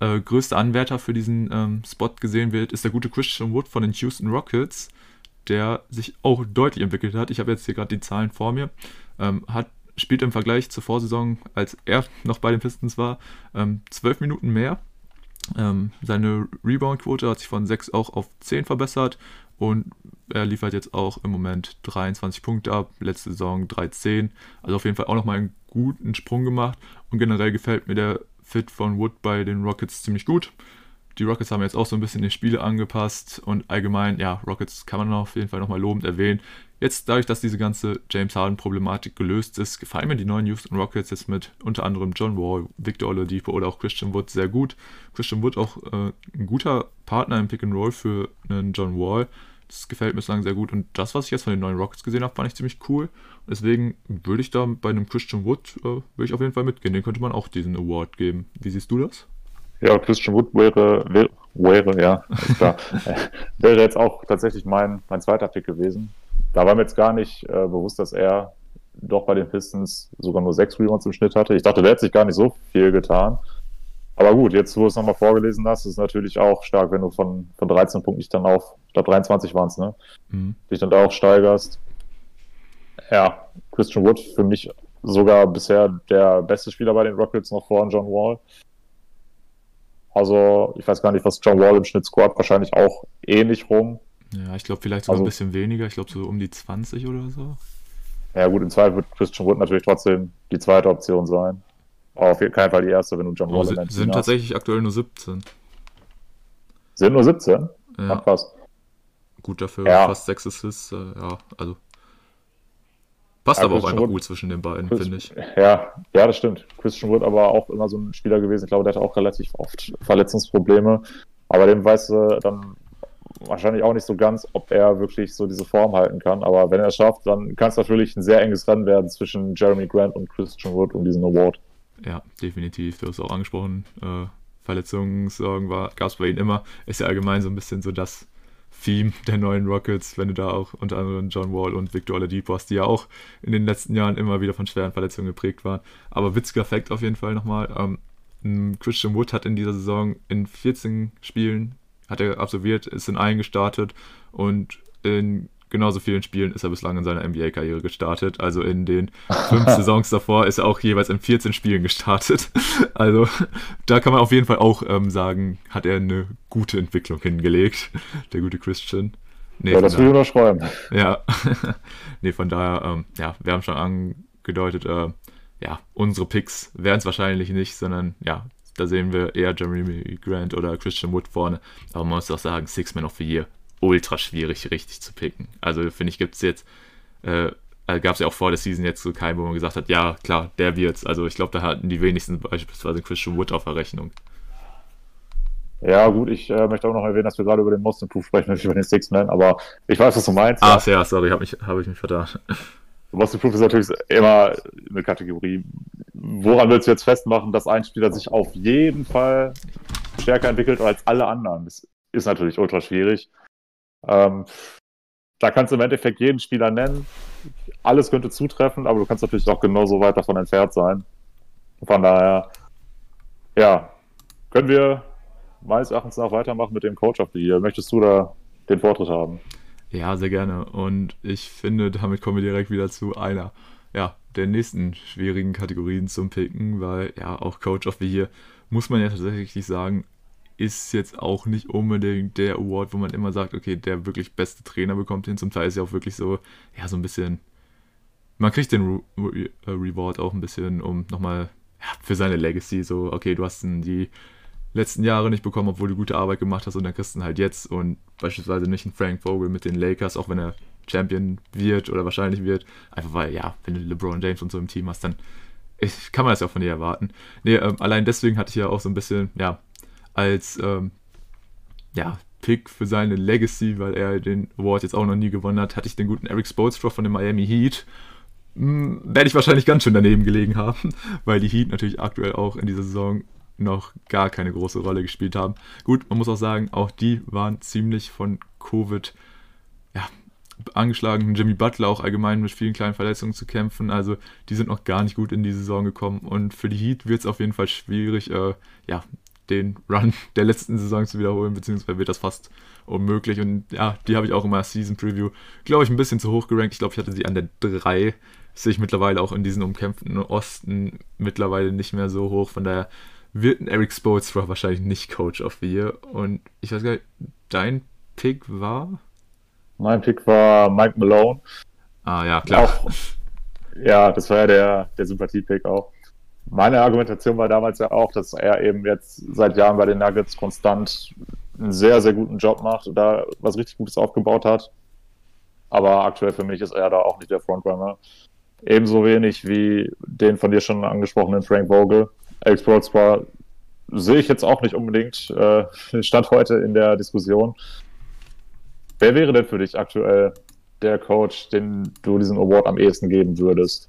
äh, größter Anwärter für diesen ähm, Spot gesehen wird, ist der gute Christian Wood von den Houston Rockets, der sich auch deutlich entwickelt hat. Ich habe jetzt hier gerade die Zahlen vor mir. Ähm, hat spielt im Vergleich zur Vorsaison, als er noch bei den Pistons war, ähm, 12 Minuten mehr. Ähm, seine Rebound-Quote hat sich von 6 auch auf 10 verbessert und er liefert jetzt auch im Moment 23 Punkte ab, letzte Saison 13. Also auf jeden Fall auch nochmal einen guten Sprung gemacht und generell gefällt mir der Fit von Wood bei den Rockets ziemlich gut. Die Rockets haben jetzt auch so ein bisschen die Spiele angepasst und allgemein, ja, Rockets kann man auf jeden Fall nochmal lobend erwähnen. Jetzt dadurch, dass diese ganze James Harden-Problematik gelöst ist, gefallen mir die neuen Houston Rockets jetzt mit unter anderem John Wall, Victor Oladipo oder auch Christian Wood sehr gut. Christian Wood auch äh, ein guter Partner im Pick and Roll für einen John Wall. Das gefällt mir bislang sehr gut. Und das, was ich jetzt von den neuen Rockets gesehen habe, fand ich ziemlich cool. Deswegen würde ich da bei einem Christian Wood, äh, würde ich auf jeden Fall mitgehen. Den könnte man auch diesen Award geben. Wie siehst du das? Ja, Christian Wood wäre, wäre, wäre ja, ist klar. wäre jetzt auch tatsächlich mein, mein zweiter Pick gewesen. Da war mir jetzt gar nicht äh, bewusst, dass er doch bei den Pistons sogar nur sechs Rebounds im Schnitt hatte. Ich dachte, der hätte sich gar nicht so viel getan. Aber gut, jetzt, wo du es nochmal vorgelesen hast, ist es natürlich auch stark, wenn du von, von 13 Punkten dich dann auf, ich glaube 23 waren es, ne? Mhm. Dich dann da auch steigerst. Ja, Christian Wood für mich sogar bisher der beste Spieler bei den Rockets noch vor John Wall. Also, ich weiß gar nicht, was John Wall im Schnitt scored, wahrscheinlich auch ähnlich rum. Ja, ich glaube vielleicht sogar also, ein bisschen weniger, ich glaube so um die 20 oder so. Ja, gut, im Zweifel wird Christian Wood natürlich trotzdem die zweite Option sein. Aber auf keinen Fall die erste, wenn du John Wall oh, sind, sind tatsächlich aktuell nur 17. Sind nur 17? Ja. Ach, krass. Gut dafür, ja. fast 6 Assists, äh, ja, also Passt ja, aber Christian auch einfach Wood, gut zwischen den beiden, finde ich. Ja, ja, das stimmt. Christian Wood aber auch immer so ein Spieler gewesen. Ich glaube, der hatte auch relativ oft Verletzungsprobleme. Aber dem weißt du dann wahrscheinlich auch nicht so ganz, ob er wirklich so diese Form halten kann. Aber wenn er es schafft, dann kann es natürlich ein sehr enges Rennen werden zwischen Jeremy Grant und Christian Wood um diesen Award. Ja, definitiv. Du hast auch angesprochen, äh, Verletzungssorgen gab es bei ihm immer. Ist ja allgemein so ein bisschen so das Theme der neuen Rockets, wenn du da auch unter anderem John Wall und Victor Oladipo hast, die ja auch in den letzten Jahren immer wieder von schweren Verletzungen geprägt waren. Aber witziger Fakt auf jeden Fall nochmal. Ähm, Christian Wood hat in dieser Saison in 14 Spielen hat er absolviert, ist in allen gestartet und in genauso vielen Spielen ist er bislang in seiner NBA-Karriere gestartet. Also in den fünf Saisons davor ist er auch jeweils in 14 Spielen gestartet. Also da kann man auf jeden Fall auch ähm, sagen, hat er eine gute Entwicklung hingelegt, der gute Christian. Nee, ja, das will ich unterschreiben. Ja, nee, von daher, ähm, ja, wir haben schon angedeutet, äh, ja, unsere Picks wären es wahrscheinlich nicht, sondern ja, da sehen wir eher Jeremy Grant oder Christian Wood vorne. Aber man muss auch sagen, Six Man of the Year ultra schwierig, richtig zu picken. Also finde ich, gibt es jetzt, äh, also gab es ja auch vor der Season jetzt so keinen, wo man gesagt hat, ja, klar, der wird's. Also ich glaube, da hatten die wenigsten beispielsweise Christian Wood auf der Rechnung. Ja, gut, ich äh, möchte auch noch erwähnen, dass wir gerade über den Most Improved sprechen, nicht über den Six Man, aber ich weiß, was du meinst. Ach ja, ja sorry, habe hab ich mich vertan. Most Improved ist natürlich immer eine Kategorie. Woran willst du jetzt festmachen, dass ein Spieler sich auf jeden Fall stärker entwickelt als alle anderen? Das ist natürlich ultra schwierig. Ähm, da kannst du im Endeffekt jeden Spieler nennen. Alles könnte zutreffen, aber du kannst natürlich auch genauso weit davon entfernt sein. Von daher, ja, können wir meines Erachtens nach weitermachen mit dem Coach of the Year. Möchtest du da den Vortritt haben? Ja, sehr gerne. Und ich finde, damit kommen wir direkt wieder zu einer ja, der nächsten schwierigen Kategorien zum Picken, weil ja auch Coach of the Year, muss man ja tatsächlich sagen, ist jetzt auch nicht unbedingt der Award, wo man immer sagt, okay, der wirklich beste Trainer bekommt hin. Zum Teil ist ja auch wirklich so, ja, so ein bisschen, man kriegt den Re Re äh, Reward auch ein bisschen, um nochmal ja, für seine Legacy, so, okay, du hast die letzten Jahre nicht bekommen, obwohl du gute Arbeit gemacht hast und dann kriegst du ihn halt jetzt und beispielsweise nicht einen Frank Vogel mit den Lakers, auch wenn er Champion wird oder wahrscheinlich wird, einfach weil, ja, wenn du LeBron James und so im Team hast, dann ich, kann man das ja auch von dir erwarten. Nee, ähm, allein deswegen hatte ich ja auch so ein bisschen, ja, als ähm, ja, Pick für seine Legacy, weil er den Award jetzt auch noch nie gewonnen hat, hatte ich den guten Eric Spoelstra von den Miami Heat. Hm, werde ich wahrscheinlich ganz schön daneben gelegen haben, weil die Heat natürlich aktuell auch in dieser Saison noch gar keine große Rolle gespielt haben. Gut, man muss auch sagen, auch die waren ziemlich von Covid ja, angeschlagen. Jimmy Butler auch allgemein mit vielen kleinen Verletzungen zu kämpfen. Also die sind noch gar nicht gut in die Saison gekommen. Und für die Heat wird es auf jeden Fall schwierig, äh, ja, den Run der letzten Saison zu wiederholen, beziehungsweise wird das fast unmöglich. Und ja, die habe ich auch immer Season Preview, glaube ich, ein bisschen zu hoch gerankt. Ich glaube, ich hatte sie an der 3. Sehe ich mittlerweile auch in diesen umkämpften Osten mittlerweile nicht mehr so hoch. Von daher wird ein Eric Spoelstra wahrscheinlich nicht Coach of the Year. Und ich weiß gar nicht, dein Pick war? Mein Pick war Mike Malone. Ah ja, klar. Auch, ja, das war ja der, der Sympathie-Pick auch meine Argumentation war damals ja auch, dass er eben jetzt seit Jahren bei den Nuggets konstant einen sehr, sehr guten Job macht und da was richtig Gutes aufgebaut hat. Aber aktuell für mich ist er da auch nicht der Frontrunner. Ebenso wenig wie den von dir schon angesprochenen Frank Vogel. Alex Broadspa sehe ich jetzt auch nicht unbedingt, äh, stand heute in der Diskussion. Wer wäre denn für dich aktuell der Coach, den du diesen Award am ehesten geben würdest?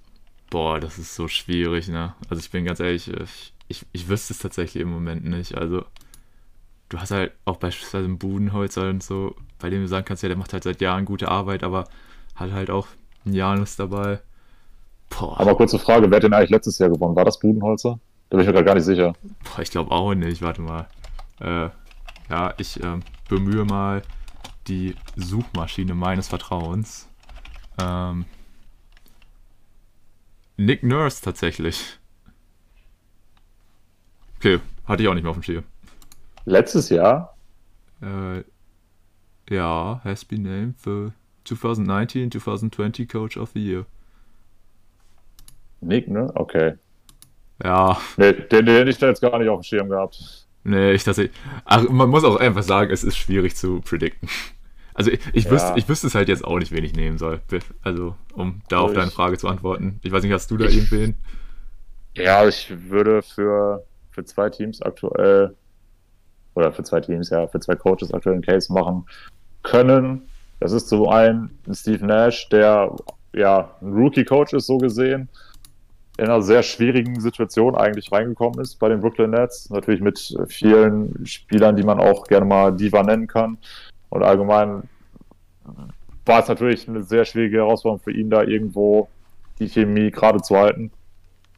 Boah, das ist so schwierig, ne? Also ich bin ganz ehrlich, ich, ich, ich wüsste es tatsächlich im Moment nicht. Also du hast halt auch beispielsweise einen Budenholzer und so, bei dem du sagen kannst, ja, der macht halt seit Jahren gute Arbeit, aber hat halt auch einen Janus dabei. Boah. Aber kurze Frage, wer hat denn eigentlich letztes Jahr gewonnen? War das Budenholzer? Bin ich mir gerade gar nicht sicher. Boah, ich glaube auch nicht, warte mal. Äh, ja, ich äh, bemühe mal die Suchmaschine meines Vertrauens. Ähm, Nick Nurse tatsächlich. Okay, hatte ich auch nicht mehr auf dem Schirm. Letztes Jahr? Äh, ja, has been named the 2019-2020 Coach of the Year. Nick, ne? Okay. Ja. Nee, den, den hätte ich da jetzt gar nicht auf dem Schirm gehabt. Nee, ich dachte, ach, man muss auch einfach sagen, es ist schwierig zu predikten. Also ich, ich, ja. wüsste, ich wüsste es halt jetzt auch nicht, wen ich nehmen soll. Also, um da auf deine Frage zu antworten. Ich weiß nicht, hast du da irgendwen? Ja, ich würde für, für zwei Teams aktuell, oder für zwei Teams, ja, für zwei Coaches aktuell einen Case machen können. Das ist zum einen Steve Nash, der ja ein Rookie-Coach ist, so gesehen, in einer sehr schwierigen Situation eigentlich reingekommen ist bei den Brooklyn Nets. Natürlich mit vielen Spielern, die man auch gerne mal Diva nennen kann. Und allgemein war es natürlich eine sehr schwierige Herausforderung für ihn, da irgendwo die Chemie gerade zu halten.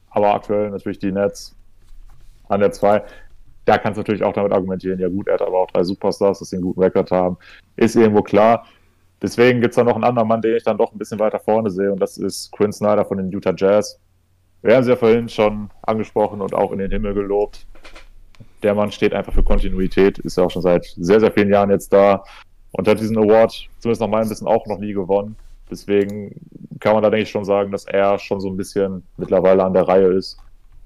Aber aktuell natürlich die Nets an der 2. Da kannst du natürlich auch damit argumentieren, ja gut, er hat aber auch drei Superstars, dass sie einen guten Rekord haben. Ist irgendwo klar. Deswegen gibt es da noch einen anderen Mann, den ich dann doch ein bisschen weiter vorne sehe, und das ist Quinn Snyder von den Utah Jazz. Wir haben sie ja vorhin schon angesprochen und auch in den Himmel gelobt. Der Mann steht einfach für Kontinuität, ist ja auch schon seit sehr, sehr vielen Jahren jetzt da und hat diesen Award zumindest nach meinem Wissen auch noch nie gewonnen. Deswegen kann man da, denke ich, schon sagen, dass er schon so ein bisschen mittlerweile an der Reihe ist.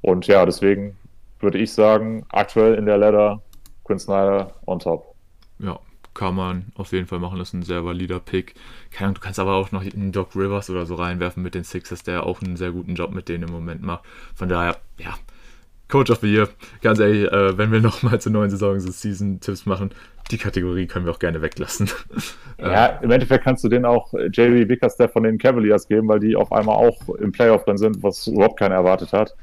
Und ja, deswegen würde ich sagen, aktuell in der Ladder Quinn Snyder on top. Ja, kann man auf jeden Fall machen. Das ist ein sehr valider Pick. du kannst aber auch noch einen Doc Rivers oder so reinwerfen mit den Sixers, der auch einen sehr guten Job mit denen im Moment macht. Von daher, ja, Coach of the Year. Ganz ehrlich, äh, wenn wir nochmal zur neuen Saison so Season-Tipps machen, die Kategorie können wir auch gerne weglassen. Ja, im Endeffekt kannst du den auch JB Bickerstaff von den Cavaliers geben, weil die auf einmal auch im Playoff drin sind, was überhaupt keiner erwartet hat.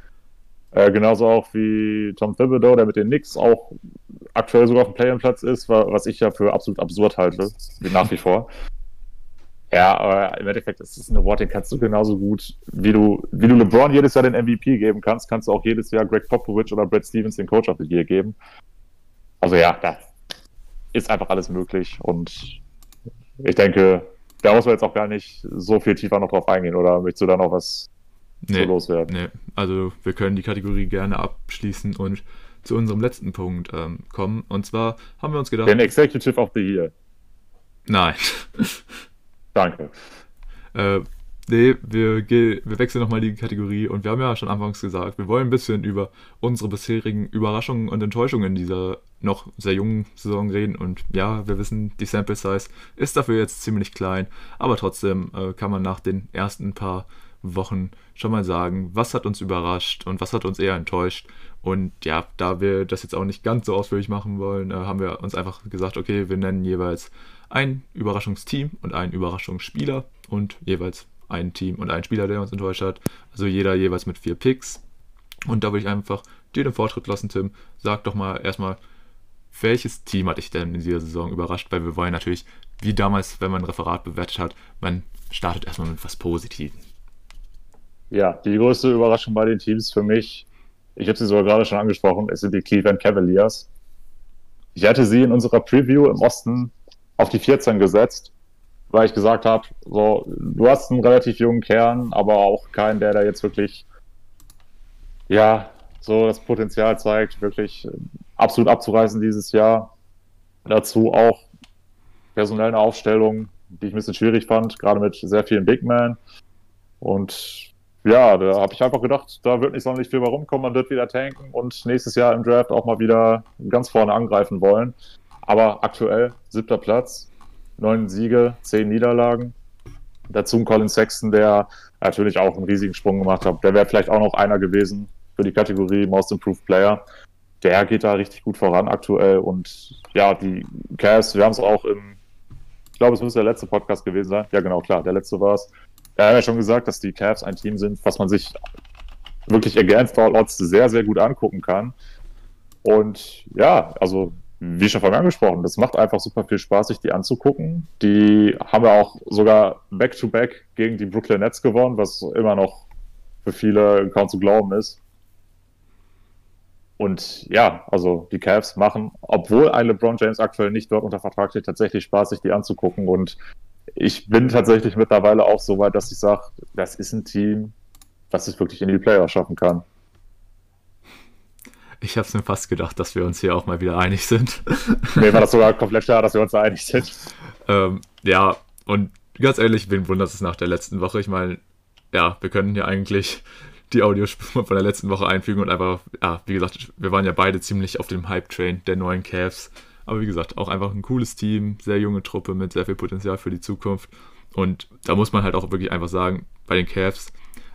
Äh, genauso auch wie Tom Thibodeau, der mit den Knicks auch aktuell sogar auf dem Play-in-Platz ist, was ich ja für absolut absurd halte, nach wie vor. Ja, aber im Endeffekt ist es ein Award, den kannst du genauso gut, wie du, wie du LeBron jedes Jahr den MVP geben kannst, kannst du auch jedes Jahr Greg Popovich oder Brad Stevens den Coach of the Year geben. Also ja, da ist einfach alles möglich und ich denke, da muss man jetzt auch gar nicht so viel tiefer noch drauf eingehen oder möchtest du da noch was nee, loswerden? Nee, also wir können die Kategorie gerne abschließen und zu unserem letzten Punkt ähm, kommen. Und zwar haben wir uns gedacht. Den Executive of the Year. Nein. Danke. Äh, nee, wir, wir wechseln nochmal die Kategorie und wir haben ja schon anfangs gesagt, wir wollen ein bisschen über unsere bisherigen Überraschungen und Enttäuschungen in dieser noch sehr jungen Saison reden. Und ja, wir wissen, die Sample Size ist dafür jetzt ziemlich klein, aber trotzdem äh, kann man nach den ersten paar Wochen schon mal sagen, was hat uns überrascht und was hat uns eher enttäuscht. Und ja, da wir das jetzt auch nicht ganz so ausführlich machen wollen, äh, haben wir uns einfach gesagt, okay, wir nennen jeweils ein Überraschungsteam und einen Überraschungsspieler und jeweils ein Team und ein Spieler, der uns enttäuscht hat. Also jeder jeweils mit vier Picks. Und da würde ich einfach dir den Vortritt lassen, Tim. Sag doch mal erstmal, welches Team hat dich denn in dieser Saison überrascht? Weil wir wollen natürlich, wie damals, wenn man ein Referat bewertet hat, man startet erstmal mit was Positivem. Ja, die größte Überraschung bei den Teams für mich, ich habe sie sogar gerade schon angesprochen, es sind die Cleveland Cavaliers. Ich hatte sie in unserer Preview im Osten auf die 14 gesetzt, weil ich gesagt habe, so, du hast einen relativ jungen Kern, aber auch keinen, der da jetzt wirklich, ja, so das Potenzial zeigt, wirklich absolut abzureißen dieses Jahr. Dazu auch personelle Aufstellung, die ich ein bisschen schwierig fand, gerade mit sehr vielen Big Men. Und ja, da habe ich einfach gedacht, da wird nicht sonderlich viel rumkommen, man wird wieder tanken und nächstes Jahr im Draft auch mal wieder ganz vorne angreifen wollen. Aber aktuell siebter Platz, neun Siege, zehn Niederlagen. Dazu ein Colin Sexton, der natürlich auch einen riesigen Sprung gemacht hat. Der wäre vielleicht auch noch einer gewesen für die Kategorie Most Improved Player. Der geht da richtig gut voran aktuell. Und ja, die Cavs, wir haben es auch im, ich glaube, es müsste der letzte Podcast gewesen sein. Ja, genau, klar, der letzte war es. Er hat ja schon gesagt, dass die Cavs ein Team sind, was man sich wirklich against all odds sehr, sehr gut angucken kann. Und ja, also wie schon vorhin angesprochen, das macht einfach super viel Spaß, sich die anzugucken. Die haben ja auch sogar Back-to-Back -back gegen die Brooklyn Nets gewonnen, was immer noch für viele kaum zu glauben ist. Und ja, also die Cavs machen, obwohl ein LeBron James aktuell nicht dort unter Vertrag steht, tatsächlich Spaß, sich die anzugucken. Und ich bin tatsächlich mittlerweile auch so weit, dass ich sage, das ist ein Team, was es wirklich in die Playoffs schaffen kann. Ich habe es mir fast gedacht, dass wir uns hier auch mal wieder einig sind. Mir war das sogar komplett klar, dass wir uns einig sind. ähm, ja, und ganz ehrlich, wen wundert es nach der letzten Woche? Ich meine, ja, wir können hier eigentlich die Audiospur von der letzten Woche einfügen und einfach, ja, wie gesagt, wir waren ja beide ziemlich auf dem Hype-Train der neuen Cavs. Aber wie gesagt, auch einfach ein cooles Team, sehr junge Truppe mit sehr viel Potenzial für die Zukunft. Und da muss man halt auch wirklich einfach sagen, bei den Cavs,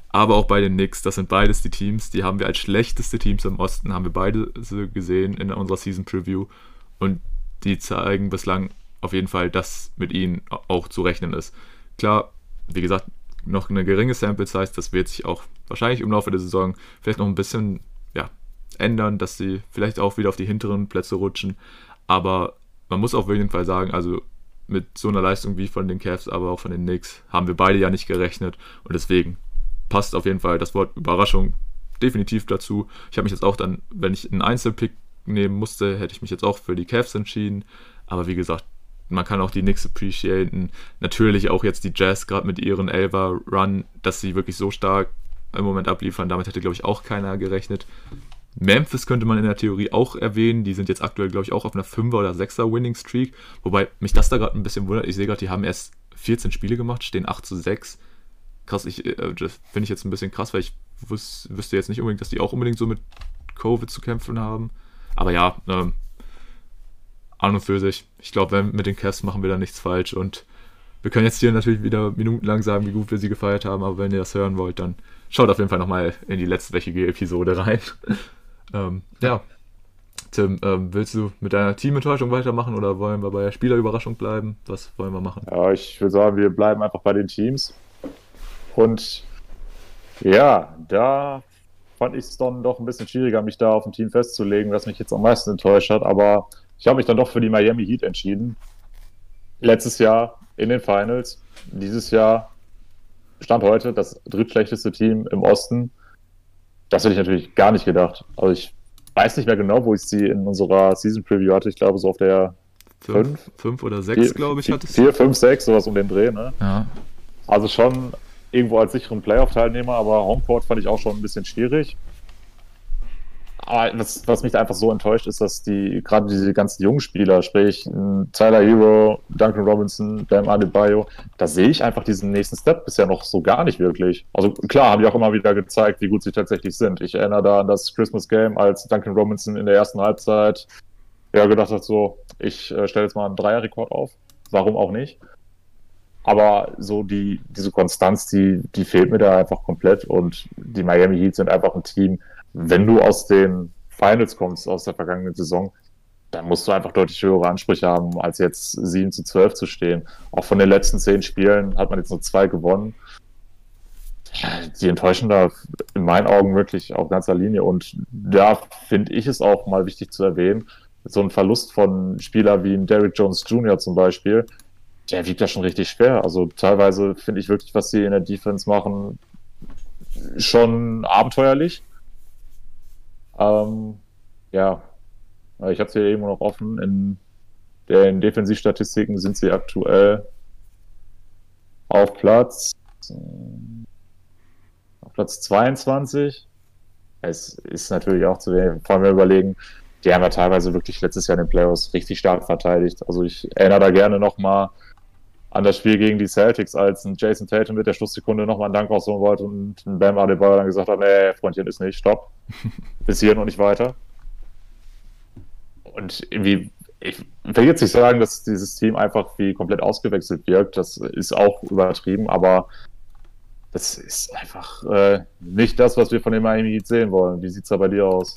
aber auch bei den Knicks, das sind beides die Teams, die haben wir als schlechteste Teams im Osten, haben wir beide gesehen in unserer Season Preview. Und die zeigen bislang auf jeden Fall, dass mit ihnen auch zu rechnen ist. Klar, wie gesagt, noch eine geringe Sample Size, das wird sich auch wahrscheinlich im Laufe der Saison vielleicht noch ein bisschen ja, ändern, dass sie vielleicht auch wieder auf die hinteren Plätze rutschen. Aber man muss auf jeden Fall sagen, also mit so einer Leistung wie von den Cavs, aber auch von den Knicks, haben wir beide ja nicht gerechnet. Und deswegen passt auf jeden Fall das Wort Überraschung definitiv dazu. Ich habe mich jetzt auch dann, wenn ich einen Einzelpick nehmen musste, hätte ich mich jetzt auch für die Cavs entschieden. Aber wie gesagt, man kann auch die Knicks appreciaten. Natürlich auch jetzt die Jazz, gerade mit ihren Elva-Run, dass sie wirklich so stark im Moment abliefern. Damit hätte, glaube ich, auch keiner gerechnet. Memphis könnte man in der Theorie auch erwähnen. Die sind jetzt aktuell, glaube ich, auch auf einer 5er oder 6er Winning Streak. Wobei mich das da gerade ein bisschen wundert. Ich sehe gerade, die haben erst 14 Spiele gemacht, stehen 8 zu 6. Krass, ich, äh, das finde ich jetzt ein bisschen krass, weil ich wüs wüsste jetzt nicht unbedingt, dass die auch unbedingt so mit Covid zu kämpfen haben. Aber ja, ähm, an und für sich. Ich glaube, mit den Cavs machen wir da nichts falsch und wir können jetzt hier natürlich wieder minutenlang sagen, wie gut wir sie gefeiert haben, aber wenn ihr das hören wollt, dann schaut auf jeden Fall nochmal in die letztwöchige Episode rein. ähm, ja. Tim, ähm, willst du mit deiner Teamenttäuschung weitermachen oder wollen wir bei der Spielerüberraschung bleiben? Was wollen wir machen? Ja, ich würde sagen, wir bleiben einfach bei den Teams. Und ja, da fand ich es dann doch ein bisschen schwieriger, mich da auf ein Team festzulegen, was mich jetzt am meisten enttäuscht hat. Aber ich habe mich dann doch für die Miami Heat entschieden. Letztes Jahr in den Finals, dieses Jahr Stand heute das drittschlechteste Team im Osten. Das hätte ich natürlich gar nicht gedacht. Also ich weiß nicht mehr genau, wo ich sie in unserer Season Preview hatte. Ich glaube, so auf der 5 5 oder 6, glaube ich, hatte 4, 5, 6, sowas um den Dreh. Ne? Ja. Also schon irgendwo als sicheren Playoff-Teilnehmer, aber Homecourt fand ich auch schon ein bisschen schwierig. Aber was, was mich einfach so enttäuscht, ist, dass die gerade diese ganzen jungen Spieler, sprich Tyler Hero, Duncan Robinson, Bam Adebayo, da sehe ich einfach diesen nächsten Step bisher noch so gar nicht wirklich. Also klar, haben die auch immer wieder gezeigt, wie gut sie tatsächlich sind. Ich erinnere da an das Christmas Game, als Duncan Robinson in der ersten Halbzeit ja gedacht hat, so, ich äh, stelle jetzt mal einen Dreierrekord auf. Warum auch nicht? Aber so die, diese Konstanz, die, die fehlt mir da einfach komplett. Und die Miami Heat sind einfach ein Team, wenn du aus den Finals kommst, aus der vergangenen Saison, dann musst du einfach deutlich höhere Ansprüche haben, als jetzt 7 zu 12 zu stehen. Auch von den letzten zehn Spielen hat man jetzt nur zwei gewonnen. Die enttäuschen da in meinen Augen wirklich auf ganzer Linie. Und da finde ich es auch mal wichtig zu erwähnen, so ein Verlust von Spieler wie Derrick Jones Jr. zum Beispiel, der wiegt da schon richtig schwer. Also teilweise finde ich wirklich, was sie in der Defense machen, schon abenteuerlich. Ähm, ja, ich habe es hier irgendwo noch offen. In den Defensivstatistiken sind sie aktuell auf Platz, auf Platz 22. Es ist natürlich auch zu wenig. Vor allem überlegen, die haben ja teilweise wirklich letztes Jahr in den Playoffs richtig stark verteidigt. Also ich erinnere da gerne nochmal an das Spiel gegen die Celtics, als ein Jason Tatum mit der Schlusssekunde nochmal einen Dank rausholen wollte und ein Bam Adebayo dann gesagt hat, nee, Freundchen ist nicht, stopp. Bis hier und nicht weiter. Und irgendwie, ich will jetzt nicht sagen, dass dieses Team einfach wie komplett ausgewechselt wirkt, das ist auch übertrieben, aber das ist einfach äh, nicht das, was wir von dem Miami Heat sehen wollen. Wie sieht es da bei dir aus?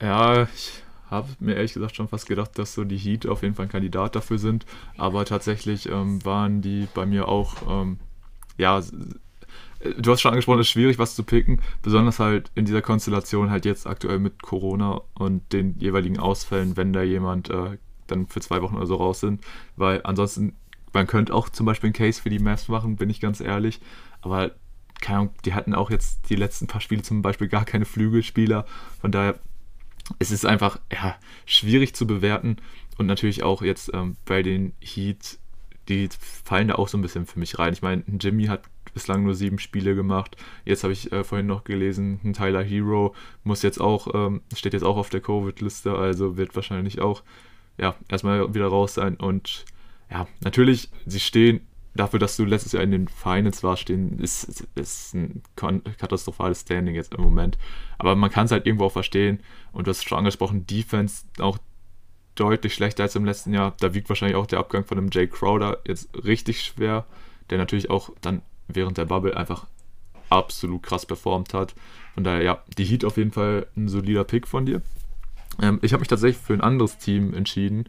Ja, ich habe mir ehrlich gesagt schon fast gedacht, dass so die Heat auf jeden Fall ein Kandidat dafür sind. Aber tatsächlich ähm, waren die bei mir auch, ähm, ja, du hast schon angesprochen, es ist schwierig, was zu picken. Besonders halt in dieser Konstellation halt jetzt aktuell mit Corona und den jeweiligen Ausfällen, wenn da jemand äh, dann für zwei Wochen oder so raus sind. Weil ansonsten, man könnte auch zum Beispiel einen Case für die Mavs machen, bin ich ganz ehrlich. Aber keine Ahnung, die hatten auch jetzt die letzten paar Spiele zum Beispiel gar keine Flügelspieler. Von daher es ist einfach ja, schwierig zu bewerten. Und natürlich auch jetzt ähm, bei den Heat, die fallen da auch so ein bisschen für mich rein. Ich meine, Jimmy hat bislang nur sieben Spiele gemacht. Jetzt habe ich äh, vorhin noch gelesen, ein Tyler Hero muss jetzt auch, ähm, steht jetzt auch auf der Covid-Liste, also wird wahrscheinlich auch ja, erstmal wieder raus sein. Und ja, natürlich, sie stehen dafür, dass du letztes Jahr in den Finals warst, stehen, ist, ist ein katastrophales Standing jetzt im Moment. Aber man kann es halt irgendwo auch verstehen. Und du hast schon angesprochen, Defense auch deutlich schlechter als im letzten Jahr. Da wiegt wahrscheinlich auch der Abgang von dem Jay Crowder jetzt richtig schwer, der natürlich auch dann während der Bubble einfach absolut krass performt hat. Von daher, ja, die Heat auf jeden Fall ein solider Pick von dir. Ähm, ich habe mich tatsächlich für ein anderes Team entschieden.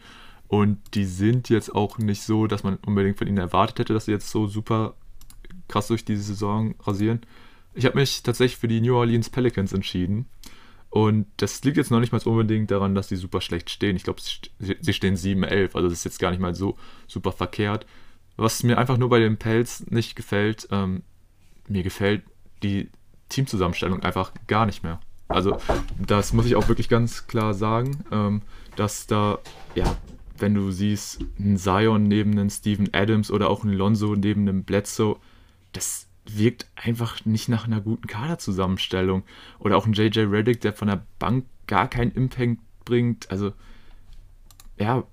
Und die sind jetzt auch nicht so, dass man unbedingt von ihnen erwartet hätte, dass sie jetzt so super krass durch diese Saison rasieren. Ich habe mich tatsächlich für die New Orleans Pelicans entschieden. Und das liegt jetzt noch nicht mal unbedingt daran, dass sie super schlecht stehen. Ich glaube, sie stehen 7-11, also das ist jetzt gar nicht mal so super verkehrt. Was mir einfach nur bei den Pelz nicht gefällt, ähm, mir gefällt die Teamzusammenstellung einfach gar nicht mehr. Also das muss ich auch wirklich ganz klar sagen, ähm, dass da ja wenn du siehst, ein Zion neben einem Steven Adams oder auch ein Lonzo neben einem Bledsoe, das wirkt einfach nicht nach einer guten Kaderzusammenstellung. Oder auch ein JJ Reddick, der von der Bank gar keinen Impact bringt. Also, ja,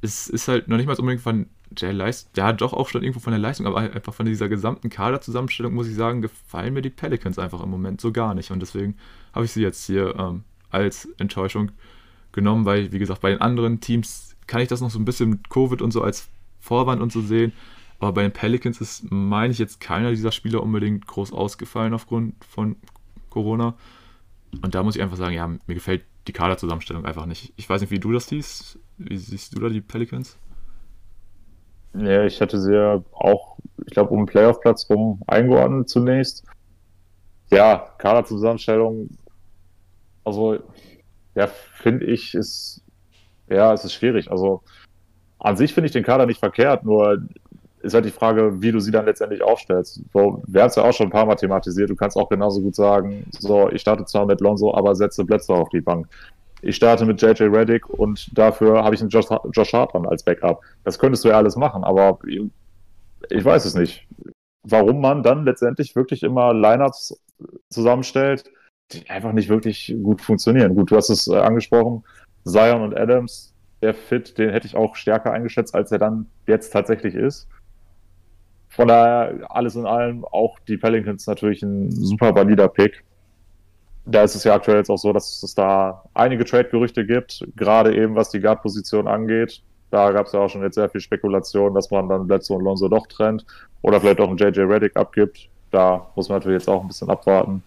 es ist halt noch nicht mal unbedingt von der Leistung, ja, doch auch schon irgendwo von der Leistung, aber einfach von dieser gesamten Kaderzusammenstellung, muss ich sagen, gefallen mir die Pelicans einfach im Moment so gar nicht. Und deswegen habe ich sie jetzt hier ähm, als Enttäuschung genommen, weil, wie gesagt, bei den anderen Teams kann ich das noch so ein bisschen mit Covid und so als Vorwand und so sehen. Aber bei den Pelicans ist, meine ich, jetzt keiner dieser Spieler unbedingt groß ausgefallen aufgrund von Corona. Und da muss ich einfach sagen, ja, mir gefällt die Kaderzusammenstellung einfach nicht. Ich weiß nicht, wie du das siehst. Wie siehst du da die Pelicans? Ja, ich hatte sie ja auch, ich glaube, um den Playoff-Platz rum eingeordnet zunächst. Ja, Kaderzusammenstellung, also ja, finde ich, ist, ja, es ist schwierig. Also an sich finde ich den Kader nicht verkehrt, nur ist halt die Frage, wie du sie dann letztendlich aufstellst. So, wir haben es ja auch schon ein paar Mal thematisiert. Du kannst auch genauso gut sagen, so, ich starte zwar mit Lonzo, aber setze Plätze auf die Bank. Ich starte mit JJ Reddick und dafür habe ich einen Josh, Josh Hart als Backup. Das könntest du ja alles machen, aber ich weiß es nicht. Warum man dann letztendlich wirklich immer Lineups zusammenstellt, die einfach nicht wirklich gut funktionieren. Gut, du hast es äh, angesprochen, Zion und Adams, der Fit, den hätte ich auch stärker eingeschätzt, als er dann jetzt tatsächlich ist. Von daher, alles in allem, auch die Pelicans natürlich ein super valider Pick. Da ist es ja aktuell jetzt auch so, dass es da einige Trade-Gerüchte gibt, gerade eben was die Guard-Position angeht. Da gab es ja auch schon jetzt sehr viel Spekulation, dass man dann Bledsoe und Lonzo doch trennt oder vielleicht auch einen JJ Reddick abgibt. Da muss man natürlich jetzt auch ein bisschen abwarten.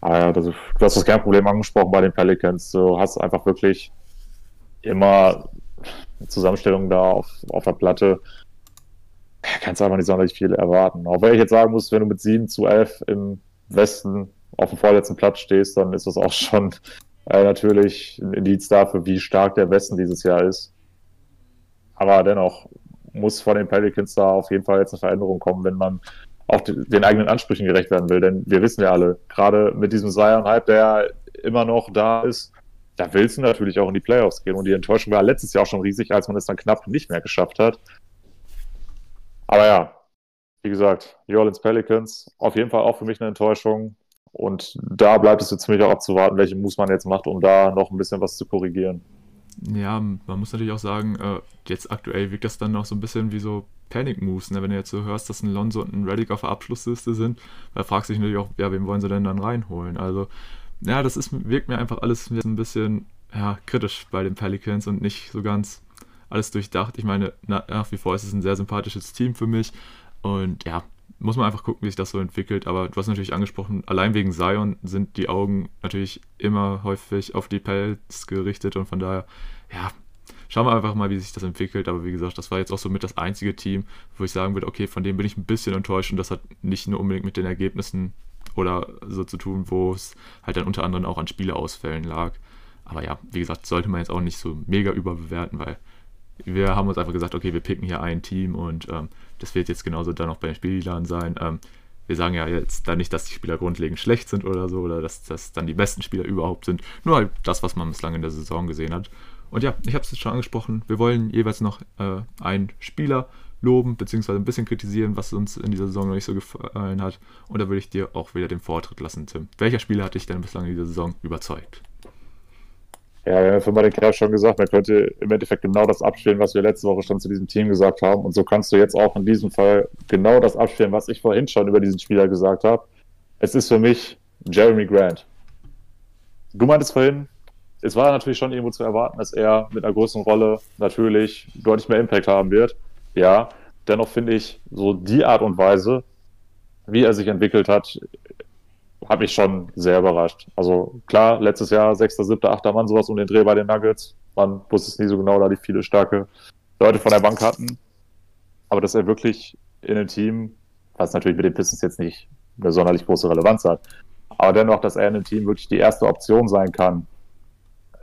Das, du hast das kein Problem angesprochen bei den Pelicans. Du hast einfach wirklich immer eine Zusammenstellung da auf, auf der Platte. Kannst einfach nicht sonderlich viel erwarten. Auch wenn ich jetzt sagen muss, wenn du mit 7 zu 11 im Westen auf dem vorletzten Platz stehst, dann ist das auch schon äh, natürlich ein Indiz dafür, wie stark der Westen dieses Jahr ist. Aber dennoch muss von den Pelicans da auf jeden Fall jetzt eine Veränderung kommen, wenn man auch den eigenen Ansprüchen gerecht werden will. Denn wir wissen ja alle, gerade mit diesem Zion-Hype, der immer noch da ist, da willst du natürlich auch in die Playoffs gehen. Und die Enttäuschung war letztes Jahr auch schon riesig, als man es dann knapp nicht mehr geschafft hat. Aber ja, wie gesagt, New Orleans Pelicans, auf jeden Fall auch für mich eine Enttäuschung. Und da bleibt es jetzt für mich auch abzuwarten, welche Moves man jetzt macht, um da noch ein bisschen was zu korrigieren. Ja, man muss natürlich auch sagen, äh, jetzt aktuell wirkt das dann noch so ein bisschen wie so Panic Moves, ne? wenn du jetzt so hörst, dass ein Lonzo und ein Reddick auf der Abschlussliste sind, da fragst du dich natürlich auch, ja, wen wollen sie denn dann reinholen? Also, ja, das ist, wirkt mir einfach alles ein bisschen ja, kritisch bei den Pelicans und nicht so ganz alles durchdacht. Ich meine, nach wie vor ist es ein sehr sympathisches Team für mich und ja, muss man einfach gucken, wie sich das so entwickelt. Aber du hast natürlich angesprochen, allein wegen Zion sind die Augen natürlich immer häufig auf die Pelz gerichtet und von daher, ja, schauen wir einfach mal, wie sich das entwickelt. Aber wie gesagt, das war jetzt auch so mit das einzige Team, wo ich sagen würde, okay, von dem bin ich ein bisschen enttäuscht und das hat nicht nur unbedingt mit den Ergebnissen oder so zu tun, wo es halt dann unter anderem auch an Spieleausfällen lag. Aber ja, wie gesagt, sollte man jetzt auch nicht so mega überbewerten, weil wir haben uns einfach gesagt, okay, wir picken hier ein Team und ähm, das wird jetzt genauso dann auch bei den Spielern sein. Ähm, wir sagen ja jetzt da nicht, dass die Spieler grundlegend schlecht sind oder so, oder dass das dann die besten Spieler überhaupt sind. Nur halt das, was man bislang in der Saison gesehen hat. Und ja, ich habe es jetzt schon angesprochen, wir wollen jeweils noch äh, einen Spieler loben, beziehungsweise ein bisschen kritisieren, was uns in dieser Saison noch nicht so gefallen hat. Und da würde ich dir auch wieder den Vortritt lassen, Tim. Welcher Spieler hat dich denn bislang in dieser Saison überzeugt? Ja, wir haben für den Kerl schon gesagt, man könnte im Endeffekt genau das abspielen, was wir letzte Woche schon zu diesem Team gesagt haben. Und so kannst du jetzt auch in diesem Fall genau das abspielen, was ich vorhin schon über diesen Spieler gesagt habe. Es ist für mich Jeremy Grant. Du meintest vorhin, es war natürlich schon irgendwo zu erwarten, dass er mit einer größeren Rolle natürlich deutlich mehr Impact haben wird. Ja, dennoch finde ich so die Art und Weise, wie er sich entwickelt hat, hat mich schon sehr überrascht. Also klar, letztes Jahr sechster, siebter, achter Mann, sowas um den Dreh bei den Nuggets. Man wusste es nie so genau, da die viele starke Leute von der Bank hatten. Aber dass er wirklich in einem Team, was natürlich mit den Pistons jetzt nicht eine sonderlich große Relevanz hat, aber dennoch, dass er in einem Team wirklich die erste Option sein kann,